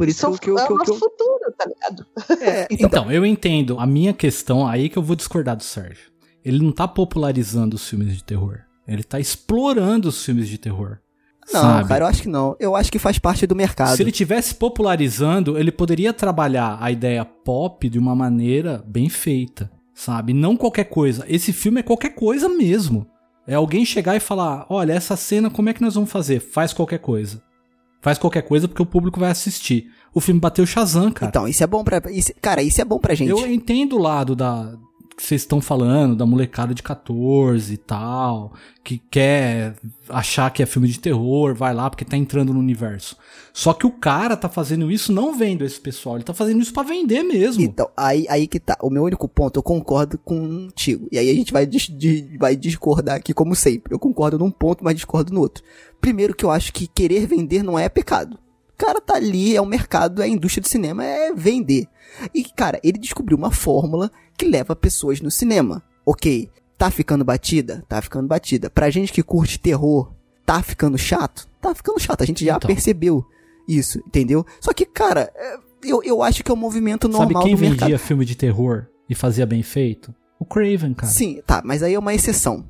[SPEAKER 5] Por isso
[SPEAKER 7] Sou,
[SPEAKER 5] que eu.
[SPEAKER 7] é
[SPEAKER 5] Que eu,
[SPEAKER 7] o
[SPEAKER 5] que eu,
[SPEAKER 7] nosso futuro, tá ligado? [laughs]
[SPEAKER 5] é, então,
[SPEAKER 6] Então, eu entendo. A minha questão, aí que eu vou discordar do Sérgio. Ele não tá popularizando os filmes de terror. Ele tá explorando os filmes de terror.
[SPEAKER 5] não,
[SPEAKER 6] sabe?
[SPEAKER 5] cara, eu acho que não. Eu acho que faz parte do mercado.
[SPEAKER 6] Se ele tivesse popularizando, ele poderia trabalhar a ideia pop de uma maneira bem feita, sabe? Não qualquer coisa. Esse filme é qualquer coisa mesmo. É alguém chegar e falar: olha, essa cena, como é que nós vamos fazer? Faz qualquer coisa. Faz qualquer coisa porque o público vai assistir. O filme bateu Shazam, cara.
[SPEAKER 5] Então, isso é bom pra. Isso, cara, isso é bom pra gente.
[SPEAKER 6] Eu entendo o lado da que vocês estão falando, da molecada de 14 e tal, que quer achar que é filme de terror, vai lá porque tá entrando no universo. Só que o cara tá fazendo isso não vendo esse pessoal, ele tá fazendo isso pra vender mesmo.
[SPEAKER 5] Então, aí, aí que tá. O meu único ponto, eu concordo contigo. E aí a gente vai, dis- di- vai discordar aqui, como sempre. Eu concordo num ponto, mas discordo no outro. Primeiro, que eu acho que querer vender não é pecado. O cara tá ali, é o mercado, é a indústria do cinema, é vender. E, cara, ele descobriu uma fórmula que leva pessoas no cinema. Ok, tá ficando batida? Tá ficando batida. Pra gente que curte terror, tá ficando chato? Tá ficando chato. A gente já
[SPEAKER 6] Então.
[SPEAKER 5] percebeu isso, entendeu? Só que, cara, é, eu, eu acho que é um movimento normal
[SPEAKER 6] Sabe quem
[SPEAKER 5] mercado.
[SPEAKER 6] vendia filme de terror e fazia bem feito? O Craven, cara.
[SPEAKER 5] Sim, tá, mas aí é uma exceção.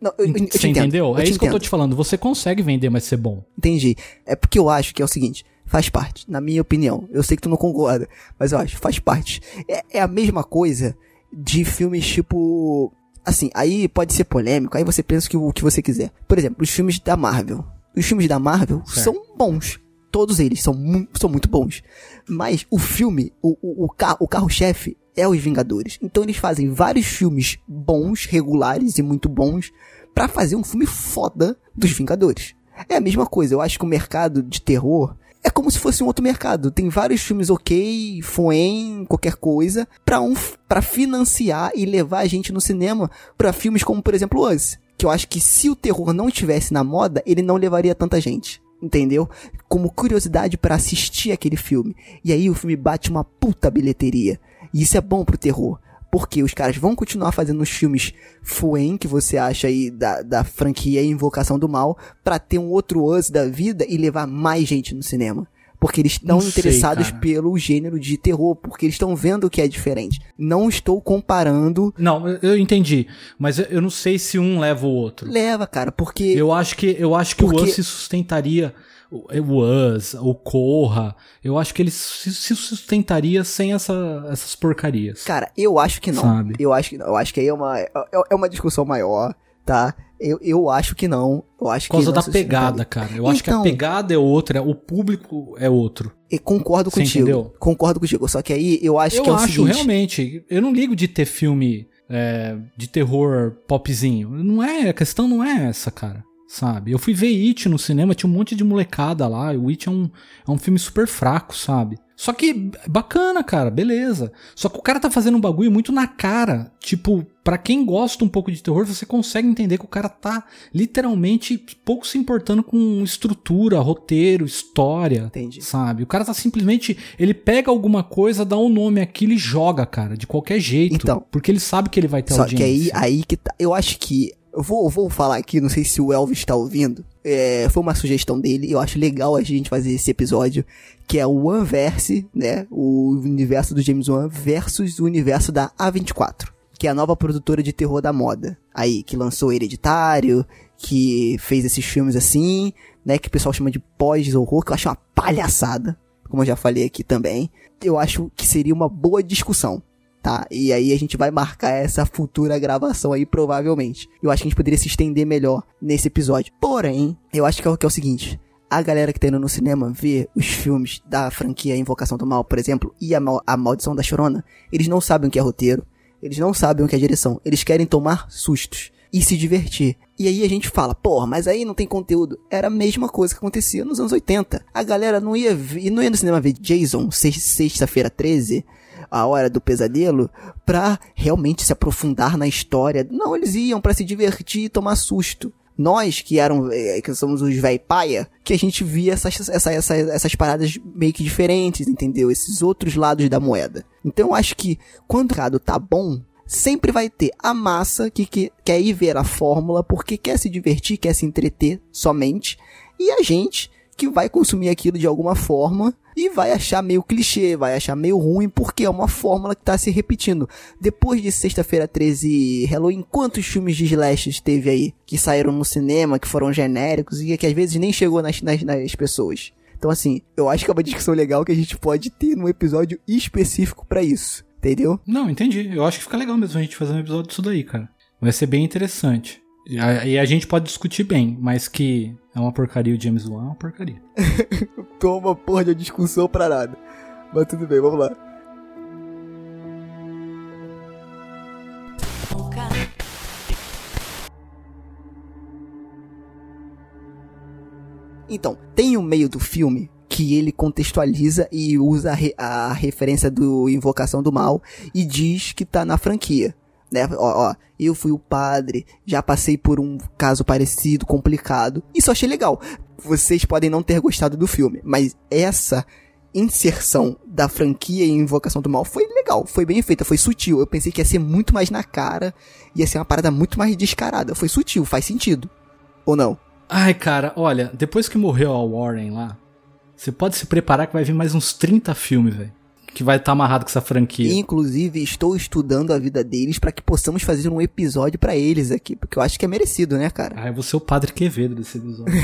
[SPEAKER 5] Não, eu, eu,
[SPEAKER 6] Você
[SPEAKER 5] entendo,
[SPEAKER 6] entendeu?
[SPEAKER 5] eu
[SPEAKER 6] É isso que eu tô
[SPEAKER 5] entendo.
[SPEAKER 6] te falando. Você consegue vender, mas ser bom.
[SPEAKER 5] Entendi. É porque eu acho que é o seguinte, faz parte, na minha opinião. Eu sei que tu não concorda, mas eu acho, faz parte. É, é a mesma coisa de filmes tipo. Assim, aí pode ser polêmico, aí você pensa que, o que você quiser. Por exemplo, os filmes da Marvel. Os filmes da Marvel
[SPEAKER 6] Certo.
[SPEAKER 5] são bons. Todos eles são, mu são muito bons. Mas o filme, o, o, o, ca o carro-chefe é os Vingadores. Então eles fazem vários filmes bons, regulares e muito bons, pra fazer um filme foda dos Vingadores. É a mesma coisa, eu acho que o mercado de terror é como se fosse um outro mercado. Tem vários filmes ok, foem, qualquer coisa, pra, um, pra financiar e levar a gente no cinema pra filmes como, por exemplo, Us. Que eu acho que se o terror não estivesse na moda, ele não levaria tanta gente. Entendeu? Como curiosidade pra assistir aquele filme. E aí o filme bate uma puta bilheteria. E isso é bom pro terror. Porque os caras vão continuar fazendo os filmes Fuen, que você acha aí da, da franquia Invocação do Mal, pra ter um outro Us da vida e levar mais gente no cinema. Porque eles estão
[SPEAKER 6] sei,
[SPEAKER 5] interessados
[SPEAKER 6] cara.
[SPEAKER 5] pelo gênero de terror, porque eles estão vendo que é diferente. Não estou comparando.
[SPEAKER 6] Não, eu- entendi. Mas eu- eu não sei se um leva o outro.
[SPEAKER 5] Leva, cara, porque.
[SPEAKER 6] Eu acho que, eu acho que
[SPEAKER 5] Porque-
[SPEAKER 6] o Us se sustentaria. O o Us, o Corra. Eu acho que ele se, se sustentaria sem essa, essas porcarias.
[SPEAKER 5] Cara, eu acho que não.
[SPEAKER 6] Sabe?
[SPEAKER 5] Eu acho que não. Eu acho que aí é uma, é, é uma discussão maior, tá? Eu, eu acho que não. Eu acho
[SPEAKER 6] Por causa da pegada, cara. Eu acho que a
[SPEAKER 5] Então-
[SPEAKER 6] pegada é outra, o público é outro.
[SPEAKER 5] E concordo
[SPEAKER 6] Você
[SPEAKER 5] contigo.
[SPEAKER 6] entendeu?
[SPEAKER 5] Concordo contigo. Só que aí eu acho
[SPEAKER 6] eu
[SPEAKER 5] que é o
[SPEAKER 6] acho
[SPEAKER 5] seguinte.
[SPEAKER 6] realmente. Eu não ligo de ter filme é, de terror popzinho. Não é, a questão não é essa, cara. Sabe? Eu fui ver It no cinema, tinha um monte de molecada lá. O It é um, é um filme super fraco, sabe? Só que bacana, cara, beleza. Só que o cara tá fazendo um bagulho muito na cara. Tipo, pra quem gosta um pouco de terror, você consegue entender que o cara tá literalmente pouco se importando com estrutura, roteiro, história.
[SPEAKER 5] Entendi.
[SPEAKER 6] Sabe? O cara tá simplesmente. Ele pega alguma coisa, dá um nome aquilo e joga, cara, de qualquer jeito.
[SPEAKER 5] Então.
[SPEAKER 6] Porque ele sabe que ele vai ter
[SPEAKER 5] Só que aí,
[SPEAKER 6] audiência.
[SPEAKER 5] aí que tá. Eu acho que. Eu vou, vou falar aqui, não sei se o Elvis tá ouvindo. É, foi uma sugestão dele. Eu acho legal a gente fazer esse episódio. Que é o One-Verse, né? O universo do James Wan versus o universo da A24. Que é a nova produtora de terror da moda. Aí, que lançou Hereditário, que fez esses filmes assim, né? Que o pessoal chama de pós-horror, que eu acho uma palhaçada. Como eu já falei aqui também. Eu acho que seria uma boa discussão tá? E aí a gente vai marcar essa futura gravação aí, provavelmente. Eu acho que a gente poderia se estender melhor nesse episódio. Porém, eu acho que é o, que é o seguinte. A galera que tá indo no cinema ver os filmes da franquia Invocação do Mal, por exemplo, e a, Mal- a Maldição da Chorona, eles não sabem o que é roteiro, eles não sabem o que é direção, eles querem tomar sustos e se divertir. E aí a gente fala, porra, mas aí não tem conteúdo. Era a mesma coisa que acontecia nos anos 80. A galera não ia, ver, não ia no cinema ver Jason, sex- sexta-feira 13, a hora do pesadelo, pra realmente se aprofundar na história. Não, eles iam pra se divertir e tomar susto. Nós, que eram, eh, que somos os véi paia, que a gente via essas, essa, essa, essas paradas meio que diferentes, entendeu? Esses outros lados da moeda. Então eu acho que quando o mercado tá bom, sempre vai ter a massa que, que quer ir ver a fórmula porque quer se divertir, quer se entreter somente, e a gente que vai consumir aquilo de alguma forma e vai achar meio clichê, vai achar meio ruim porque é uma fórmula que tá se repetindo. Depois de Sexta-feira 13 e Halloween, quantos filmes de slashes teve aí que saíram no cinema, que foram genéricos e que às vezes nem chegou nas, nas, nas pessoas? Então assim, eu acho que é uma discussão legal que a gente pode ter num episódio específico pra isso. Entendeu?
[SPEAKER 6] Não, entendi. Eu acho que fica legal mesmo a gente fazer um episódio disso daí, cara. Vai ser bem interessante. E a, gente pode discutir bem, mas que é uma porcaria o James Wan é uma porcaria. [laughs]
[SPEAKER 5] Toma porra de discussão pra nada. Mas tudo bem, vamos lá. Então, tem um meio do filme que ele contextualiza e usa a, re- a referência do Invocação do Mal e diz que tá na franquia. Né? Ó, ó, eu fui o padre, já passei por um caso parecido, complicado. Isso eu achei legal. Vocês podem não ter gostado do filme, mas essa inserção da franquia em Invocação do Mal foi legal, foi bem feita, foi sutil. Eu pensei que ia ser muito mais na cara, ia ser uma parada muito mais descarada. Foi sutil, faz sentido. Ou não?
[SPEAKER 6] Ai, cara, olha, depois que morreu a Warren lá, você pode se preparar que vai vir mais uns 30 filmes, velho. Que vai estar amarrado com essa franquia.
[SPEAKER 5] Inclusive, estou estudando a vida deles para que possamos fazer um episódio para eles aqui, porque eu acho que é merecido, né, cara?
[SPEAKER 6] Ah, eu vou ser o padre Quevedo desse episódio. [laughs]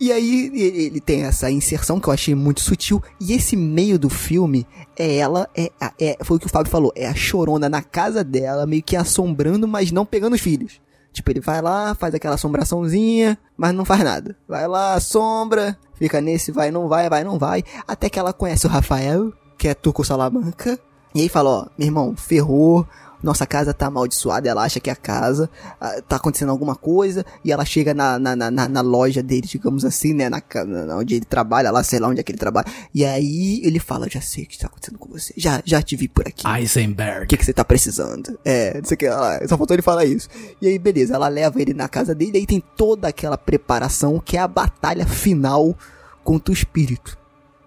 [SPEAKER 5] E aí ele tem essa inserção que eu achei muito sutil. E esse meio do filme é ela, é, é foi o que o Fábio falou, é a chorona na casa dela, meio que assombrando, mas não pegando os filhos. Tipo, ele vai lá, faz aquela assombraçãozinha, mas não faz nada. Vai lá, assombra, fica nesse vai, não vai, vai, não vai. Até que ela conhece o Rafael, que é Turco Salamanca. E aí fala, ó, meu irmão, ferrou, nossa casa tá amaldiçoada, ela acha que é a casa, ah, tá acontecendo alguma coisa, e ela chega na, na, na, na- loja dele, digamos assim, né, na, na- onde ele trabalha, lá, sei lá onde é que ele trabalha, e aí ele fala, já sei o que tá acontecendo com você, já, já te vi por aqui. O
[SPEAKER 6] Eisenberg.
[SPEAKER 5] que, que você tá precisando? É, não sei o que, lá, só faltou ele falar isso. E aí, beleza, ela leva ele na casa dele, e aí tem toda aquela preparação que é a batalha final contra o espírito,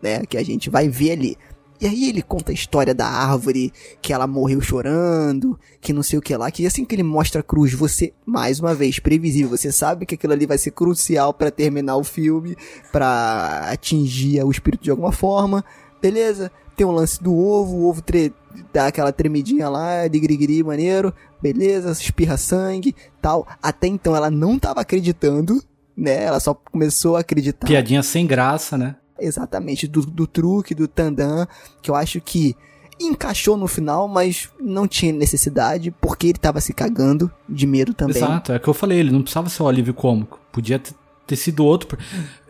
[SPEAKER 5] né, que a gente vai ver ali. E aí ele conta a história da árvore, que ela morreu chorando, que não sei o que lá, que assim que ele mostra a cruz, você, mais uma vez, previsível, você sabe que aquilo ali vai ser crucial pra terminar o filme, pra atingir o espírito de alguma forma, beleza? Tem o lance do ovo, o ovo tre dá aquela tremidinha lá, de grigri maneiro, beleza? Espirra sangue, tal. Até então ela não tava acreditando, né? Ela só começou a acreditar.
[SPEAKER 6] Piadinha sem graça, né?
[SPEAKER 5] Exatamente, do, do truque, do tandam, que eu acho que encaixou no final, mas não tinha necessidade, porque ele tava se cagando de medo também.
[SPEAKER 6] Exato, é o que eu falei, ele não precisava ser o alívio cômico. Podia ter, sido outro.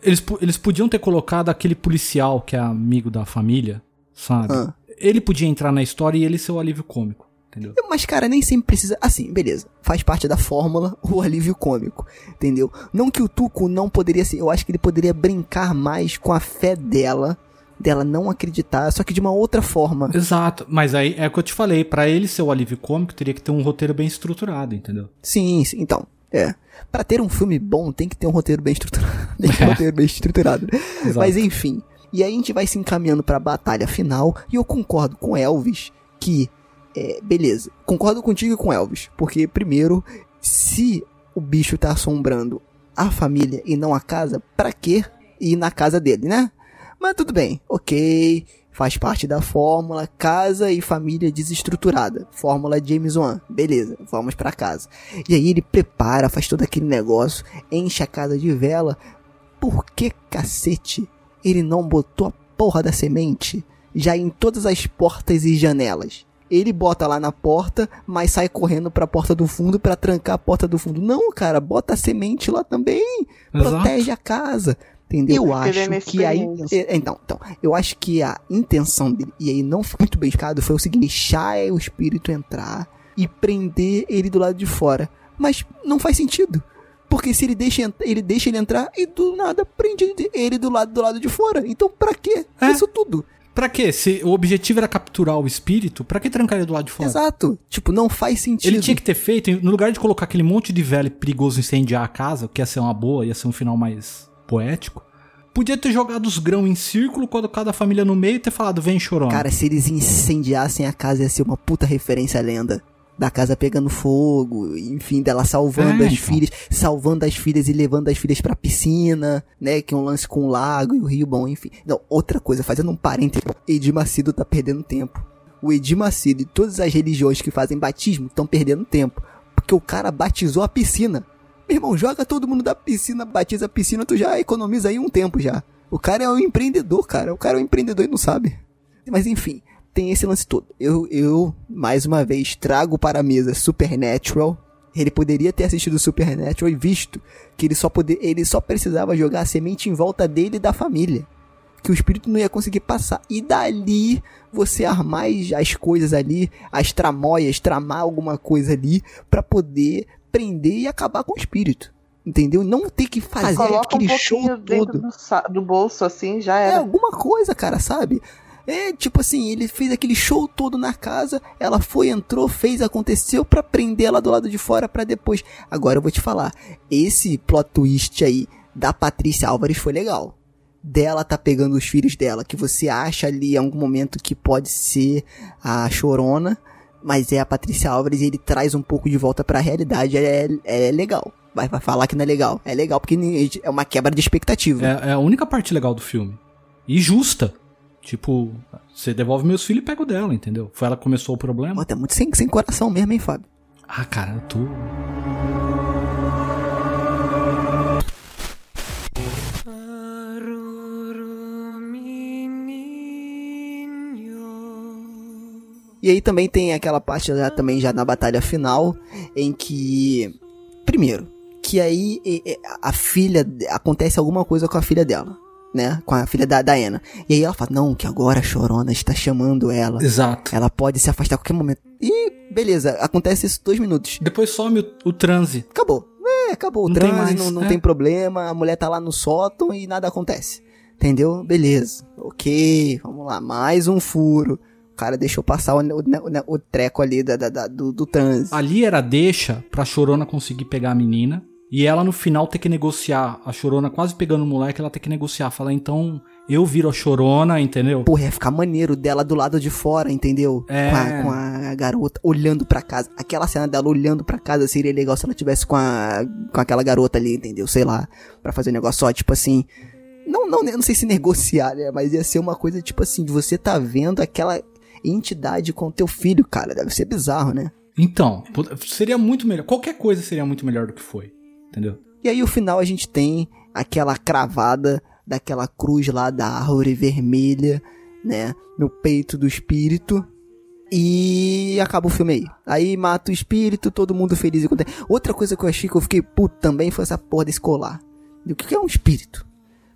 [SPEAKER 6] Eles, eles podiam ter colocado aquele policial que é amigo da família, sabe?
[SPEAKER 5] Ah.
[SPEAKER 6] Ele podia entrar na história e ele ser o alívio cômico, entendeu?
[SPEAKER 5] Mas, cara, nem sempre precisa. Assim, beleza. Faz parte da fórmula [laughs] o alívio cômico. Entendeu? Não que o Tuco não poderia ser. Eu acho que ele poderia brincar mais com a fé dela. Dela não acreditar, só que de uma outra forma.
[SPEAKER 6] Exato, mas aí é o que eu te falei, pra ele ser o alívio cômico, teria que ter um roteiro bem estruturado, entendeu?
[SPEAKER 5] Sim, sim, então. É. Pra ter um filme bom, tem que ter um roteiro bem estruturado. [laughs] tem que ter um
[SPEAKER 6] É.
[SPEAKER 5] roteiro bem estruturado. Mas enfim. E aí a gente vai se encaminhando pra batalha final. E eu concordo com Elvis que. É, beleza. Concordo contigo e com Elvis. Porque, primeiro, se o bicho tá assombrando a família e não a casa, pra que ir na casa dele, né? Mas tudo bem, ok. Faz parte da fórmula casa e família desestruturada. Fórmula James Wan. Beleza, vamos pra casa. E aí ele prepara, faz todo aquele negócio, enche a casa de vela. Por que cacete ele não botou a porra da semente já em todas as portas e janelas. Ele bota lá na porta, mas sai correndo pra porta do fundo pra trancar a porta do fundo. Não, cara, bota a semente lá também.
[SPEAKER 6] Exato.
[SPEAKER 5] Protege a casa. Entendeu? Eu
[SPEAKER 7] é
[SPEAKER 5] acho que aí.
[SPEAKER 7] inexperiente.
[SPEAKER 5] é, Então, então, eu acho que a intenção dele, e aí não foi muito bem explicado, foi o seguinte: deixar o espírito entrar e prender ele do lado de fora. Mas não faz sentido. Porque se ele deixa, ele deixa ele entrar e do nada prende ele do lado do lado de fora. Então pra quê?
[SPEAKER 6] É.
[SPEAKER 5] Isso tudo.
[SPEAKER 6] Pra quê? Se o objetivo era capturar o espírito, pra que trancar ele do lado de fora?
[SPEAKER 5] Exato. Tipo, não faz sentido.
[SPEAKER 6] Ele tinha que ter feito, no lugar de colocar aquele monte de velho perigoso incendiar a casa, que ia ser uma boa, ia ser um final mais poético, podia ter jogado os grãos em círculo, colocado a família no meio e ter falado, vem chorona.
[SPEAKER 5] Cara, se eles incendiassem a casa, ia ser uma puta referência à lenda. Da casa pegando fogo, enfim, dela salvando
[SPEAKER 6] É,
[SPEAKER 5] as
[SPEAKER 6] então.
[SPEAKER 5] filhas, salvando as filhas e levando as filhas pra piscina, né? Que é um lance com o lago e o rio, bom, enfim. Não, outra coisa, fazendo um parênteses, Edir Macedo tá perdendo tempo. O Edir Macedo e todas as religiões que fazem batismo estão perdendo tempo. Porque o cara batizou a piscina. Meu irmão, joga todo mundo da piscina, batiza a piscina, tu já economiza aí um tempo já. O cara é um empreendedor, cara. O cara é um empreendedor e não sabe. Mas enfim, tem esse lance todo. Eu, eu, mais uma vez, trago para a mesa Supernatural. Ele poderia ter assistido Supernatural e visto que ele só, poder, ele só precisava jogar a semente em volta dele e da família. Que o espírito não ia conseguir passar. E dali, você armar as- as coisas ali, as tramóias, tramar alguma coisa ali, pra poder prender e acabar com o espírito. Entendeu? Não ter que fazer
[SPEAKER 7] Coloca um
[SPEAKER 5] aquele show
[SPEAKER 7] pouquinho dentro
[SPEAKER 5] todo.
[SPEAKER 7] do, do bolso, assim, já
[SPEAKER 5] É
[SPEAKER 7] era.
[SPEAKER 5] alguma coisa, cara, sabe? É tipo assim, ele fez aquele show todo na casa, ela foi, entrou, fez, aconteceu pra prender ela do lado de fora pra depois. Agora eu vou te falar, esse plot twist aí da Patrícia Álvares foi legal. Dela tá pegando os filhos dela, que você acha ali em algum momento que pode ser a Chorona, mas é a Patrícia Álvares e ele traz um pouco de volta pra realidade, é, é legal. Vai, vai falar que não é legal. É legal porque é uma quebra de expectativa.
[SPEAKER 6] É, é a única parte legal do filme. E justa. Tipo, você devolve meus filhos e pega o dela, entendeu? Foi ela que começou o problema.
[SPEAKER 5] Pô, tá muito sem, sem coração mesmo, hein, Fábio?
[SPEAKER 6] Ah, cara, eu tô.
[SPEAKER 5] E aí também tem aquela parte já, também já na batalha final, em que. Primeiro, que aí a filha. Acontece alguma coisa com a filha dela. Né? Com a filha da Diana. E aí ela fala, não, que agora a Chorona está chamando ela.
[SPEAKER 6] Exato.
[SPEAKER 5] Ela pode se afastar a qualquer momento. E beleza, acontece isso dois minutos.
[SPEAKER 6] Depois some o, o transe.
[SPEAKER 5] Acabou. É, acabou. O
[SPEAKER 6] Não tem
[SPEAKER 5] transe,
[SPEAKER 6] mais,
[SPEAKER 5] não, não
[SPEAKER 6] é.
[SPEAKER 5] tem problema. A mulher tá lá no sótão e nada acontece. Entendeu? Beleza. Ok, vamos lá. Mais um furo. O cara deixou passar o, o, o- o treco ali da, da- da- do, do transe.
[SPEAKER 6] Ali era deixa pra Chorona conseguir pegar a menina. E ela no final ter que negociar. A Chorona quase pegando o moleque, ela ter que negociar. Falar, então eu viro a Chorona, entendeu?
[SPEAKER 5] Porra, ia ficar maneiro dela do lado de fora, entendeu?
[SPEAKER 6] É.
[SPEAKER 5] Com, a, com a garota olhando pra casa. Aquela cena dela olhando pra casa seria legal se ela tivesse com, a, com aquela garota ali, entendeu? Sei lá, pra fazer um negócio só, tipo assim. Não, não, não sei se negociar, né? Mas ia ser uma coisa tipo assim, de você tá vendo aquela entidade com teu filho, cara. Deve ser bizarro, né?
[SPEAKER 6] Então, seria muito melhor. Qualquer coisa seria muito melhor do que foi. Entendeu?
[SPEAKER 5] E aí, o final, a gente tem aquela cravada daquela cruz lá da árvore vermelha, né? No peito do espírito. E acaba o filme aí. Aí mata o espírito, todo mundo feliz e contente. Outra coisa que eu achei que eu fiquei puto também foi essa porra desse colar. O que é um espírito?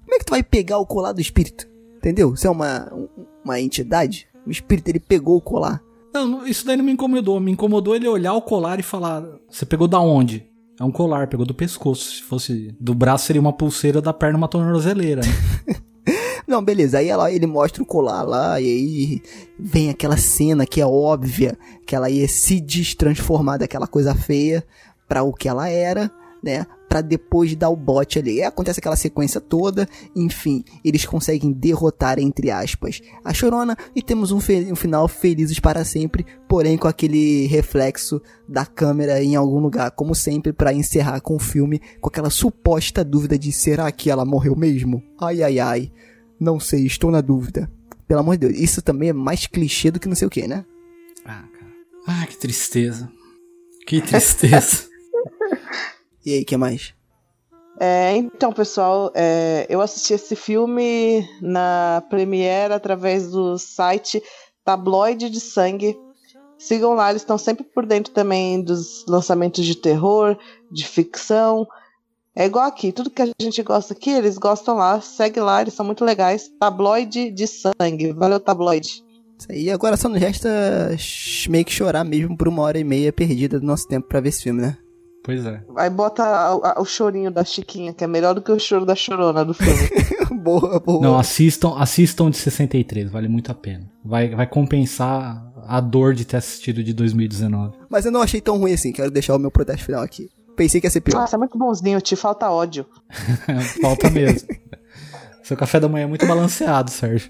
[SPEAKER 5] Como é que tu vai pegar o colar do espírito? Entendeu? Você é uma, um- uma entidade? O espírito, ele pegou o colar.
[SPEAKER 6] Não, não, isso daí não me incomodou. Me incomodou ele olhar o colar e falar: Você pegou da onde? É um colar, pegou do pescoço. Se fosse do braço, seria uma pulseira, da perna, uma tornozeleira. Né? [laughs]
[SPEAKER 5] Não, beleza. Aí ela, ele mostra o colar lá, e aí vem aquela cena que é óbvia, que ela ia se destransformar daquela coisa feia pra o que ela era, né? Pra depois dar o bote ali. Aí acontece aquela sequência toda, enfim, eles conseguem derrotar, entre aspas, a Chorona e temos um, um final felizes para sempre, porém com aquele reflexo da câmera em algum lugar, como sempre, pra encerrar com o filme, com aquela suposta dúvida de será que ela morreu mesmo? Ai, ai, ai. Não sei, estou na dúvida. Pelo amor de Deus, isso também é mais clichê do que não sei o que, né?
[SPEAKER 6] Ah, cara. Ah, que tristeza. Que tristeza. [laughs]
[SPEAKER 5] E aí, que mais?
[SPEAKER 7] É, então, pessoal, é, eu assisti esse filme na Premiere através do site Tabloide de Sangue. Sigam lá, eles estão sempre por dentro também dos lançamentos de terror, de ficção. É igual aqui, tudo que a gente gosta aqui, eles gostam lá. Segue lá, eles são muito legais. Tabloide de Sangue. Valeu, Tabloide.
[SPEAKER 5] Isso aí, agora só nos resta meio que chorar mesmo por uma hora e meia perdida do nosso tempo pra ver esse filme, né?
[SPEAKER 9] Pois é.
[SPEAKER 7] Aí bota a- a- o chorinho da Chiquinha, que é melhor do que o choro da Chorona do filme. [laughs]
[SPEAKER 5] boa, boa.
[SPEAKER 9] Não, assistam, assistam de 63, vale muito a pena. Vai, vai compensar a dor de ter assistido de 2019.
[SPEAKER 5] Mas eu não achei tão ruim assim, quero deixar o meu protesto final aqui. Pensei que ia ser pior.
[SPEAKER 7] Nossa, é muito bonzinho, te falta ódio. [laughs]
[SPEAKER 9] Falta mesmo. [laughs] Seu café da manhã é muito balanceado, Sérgio.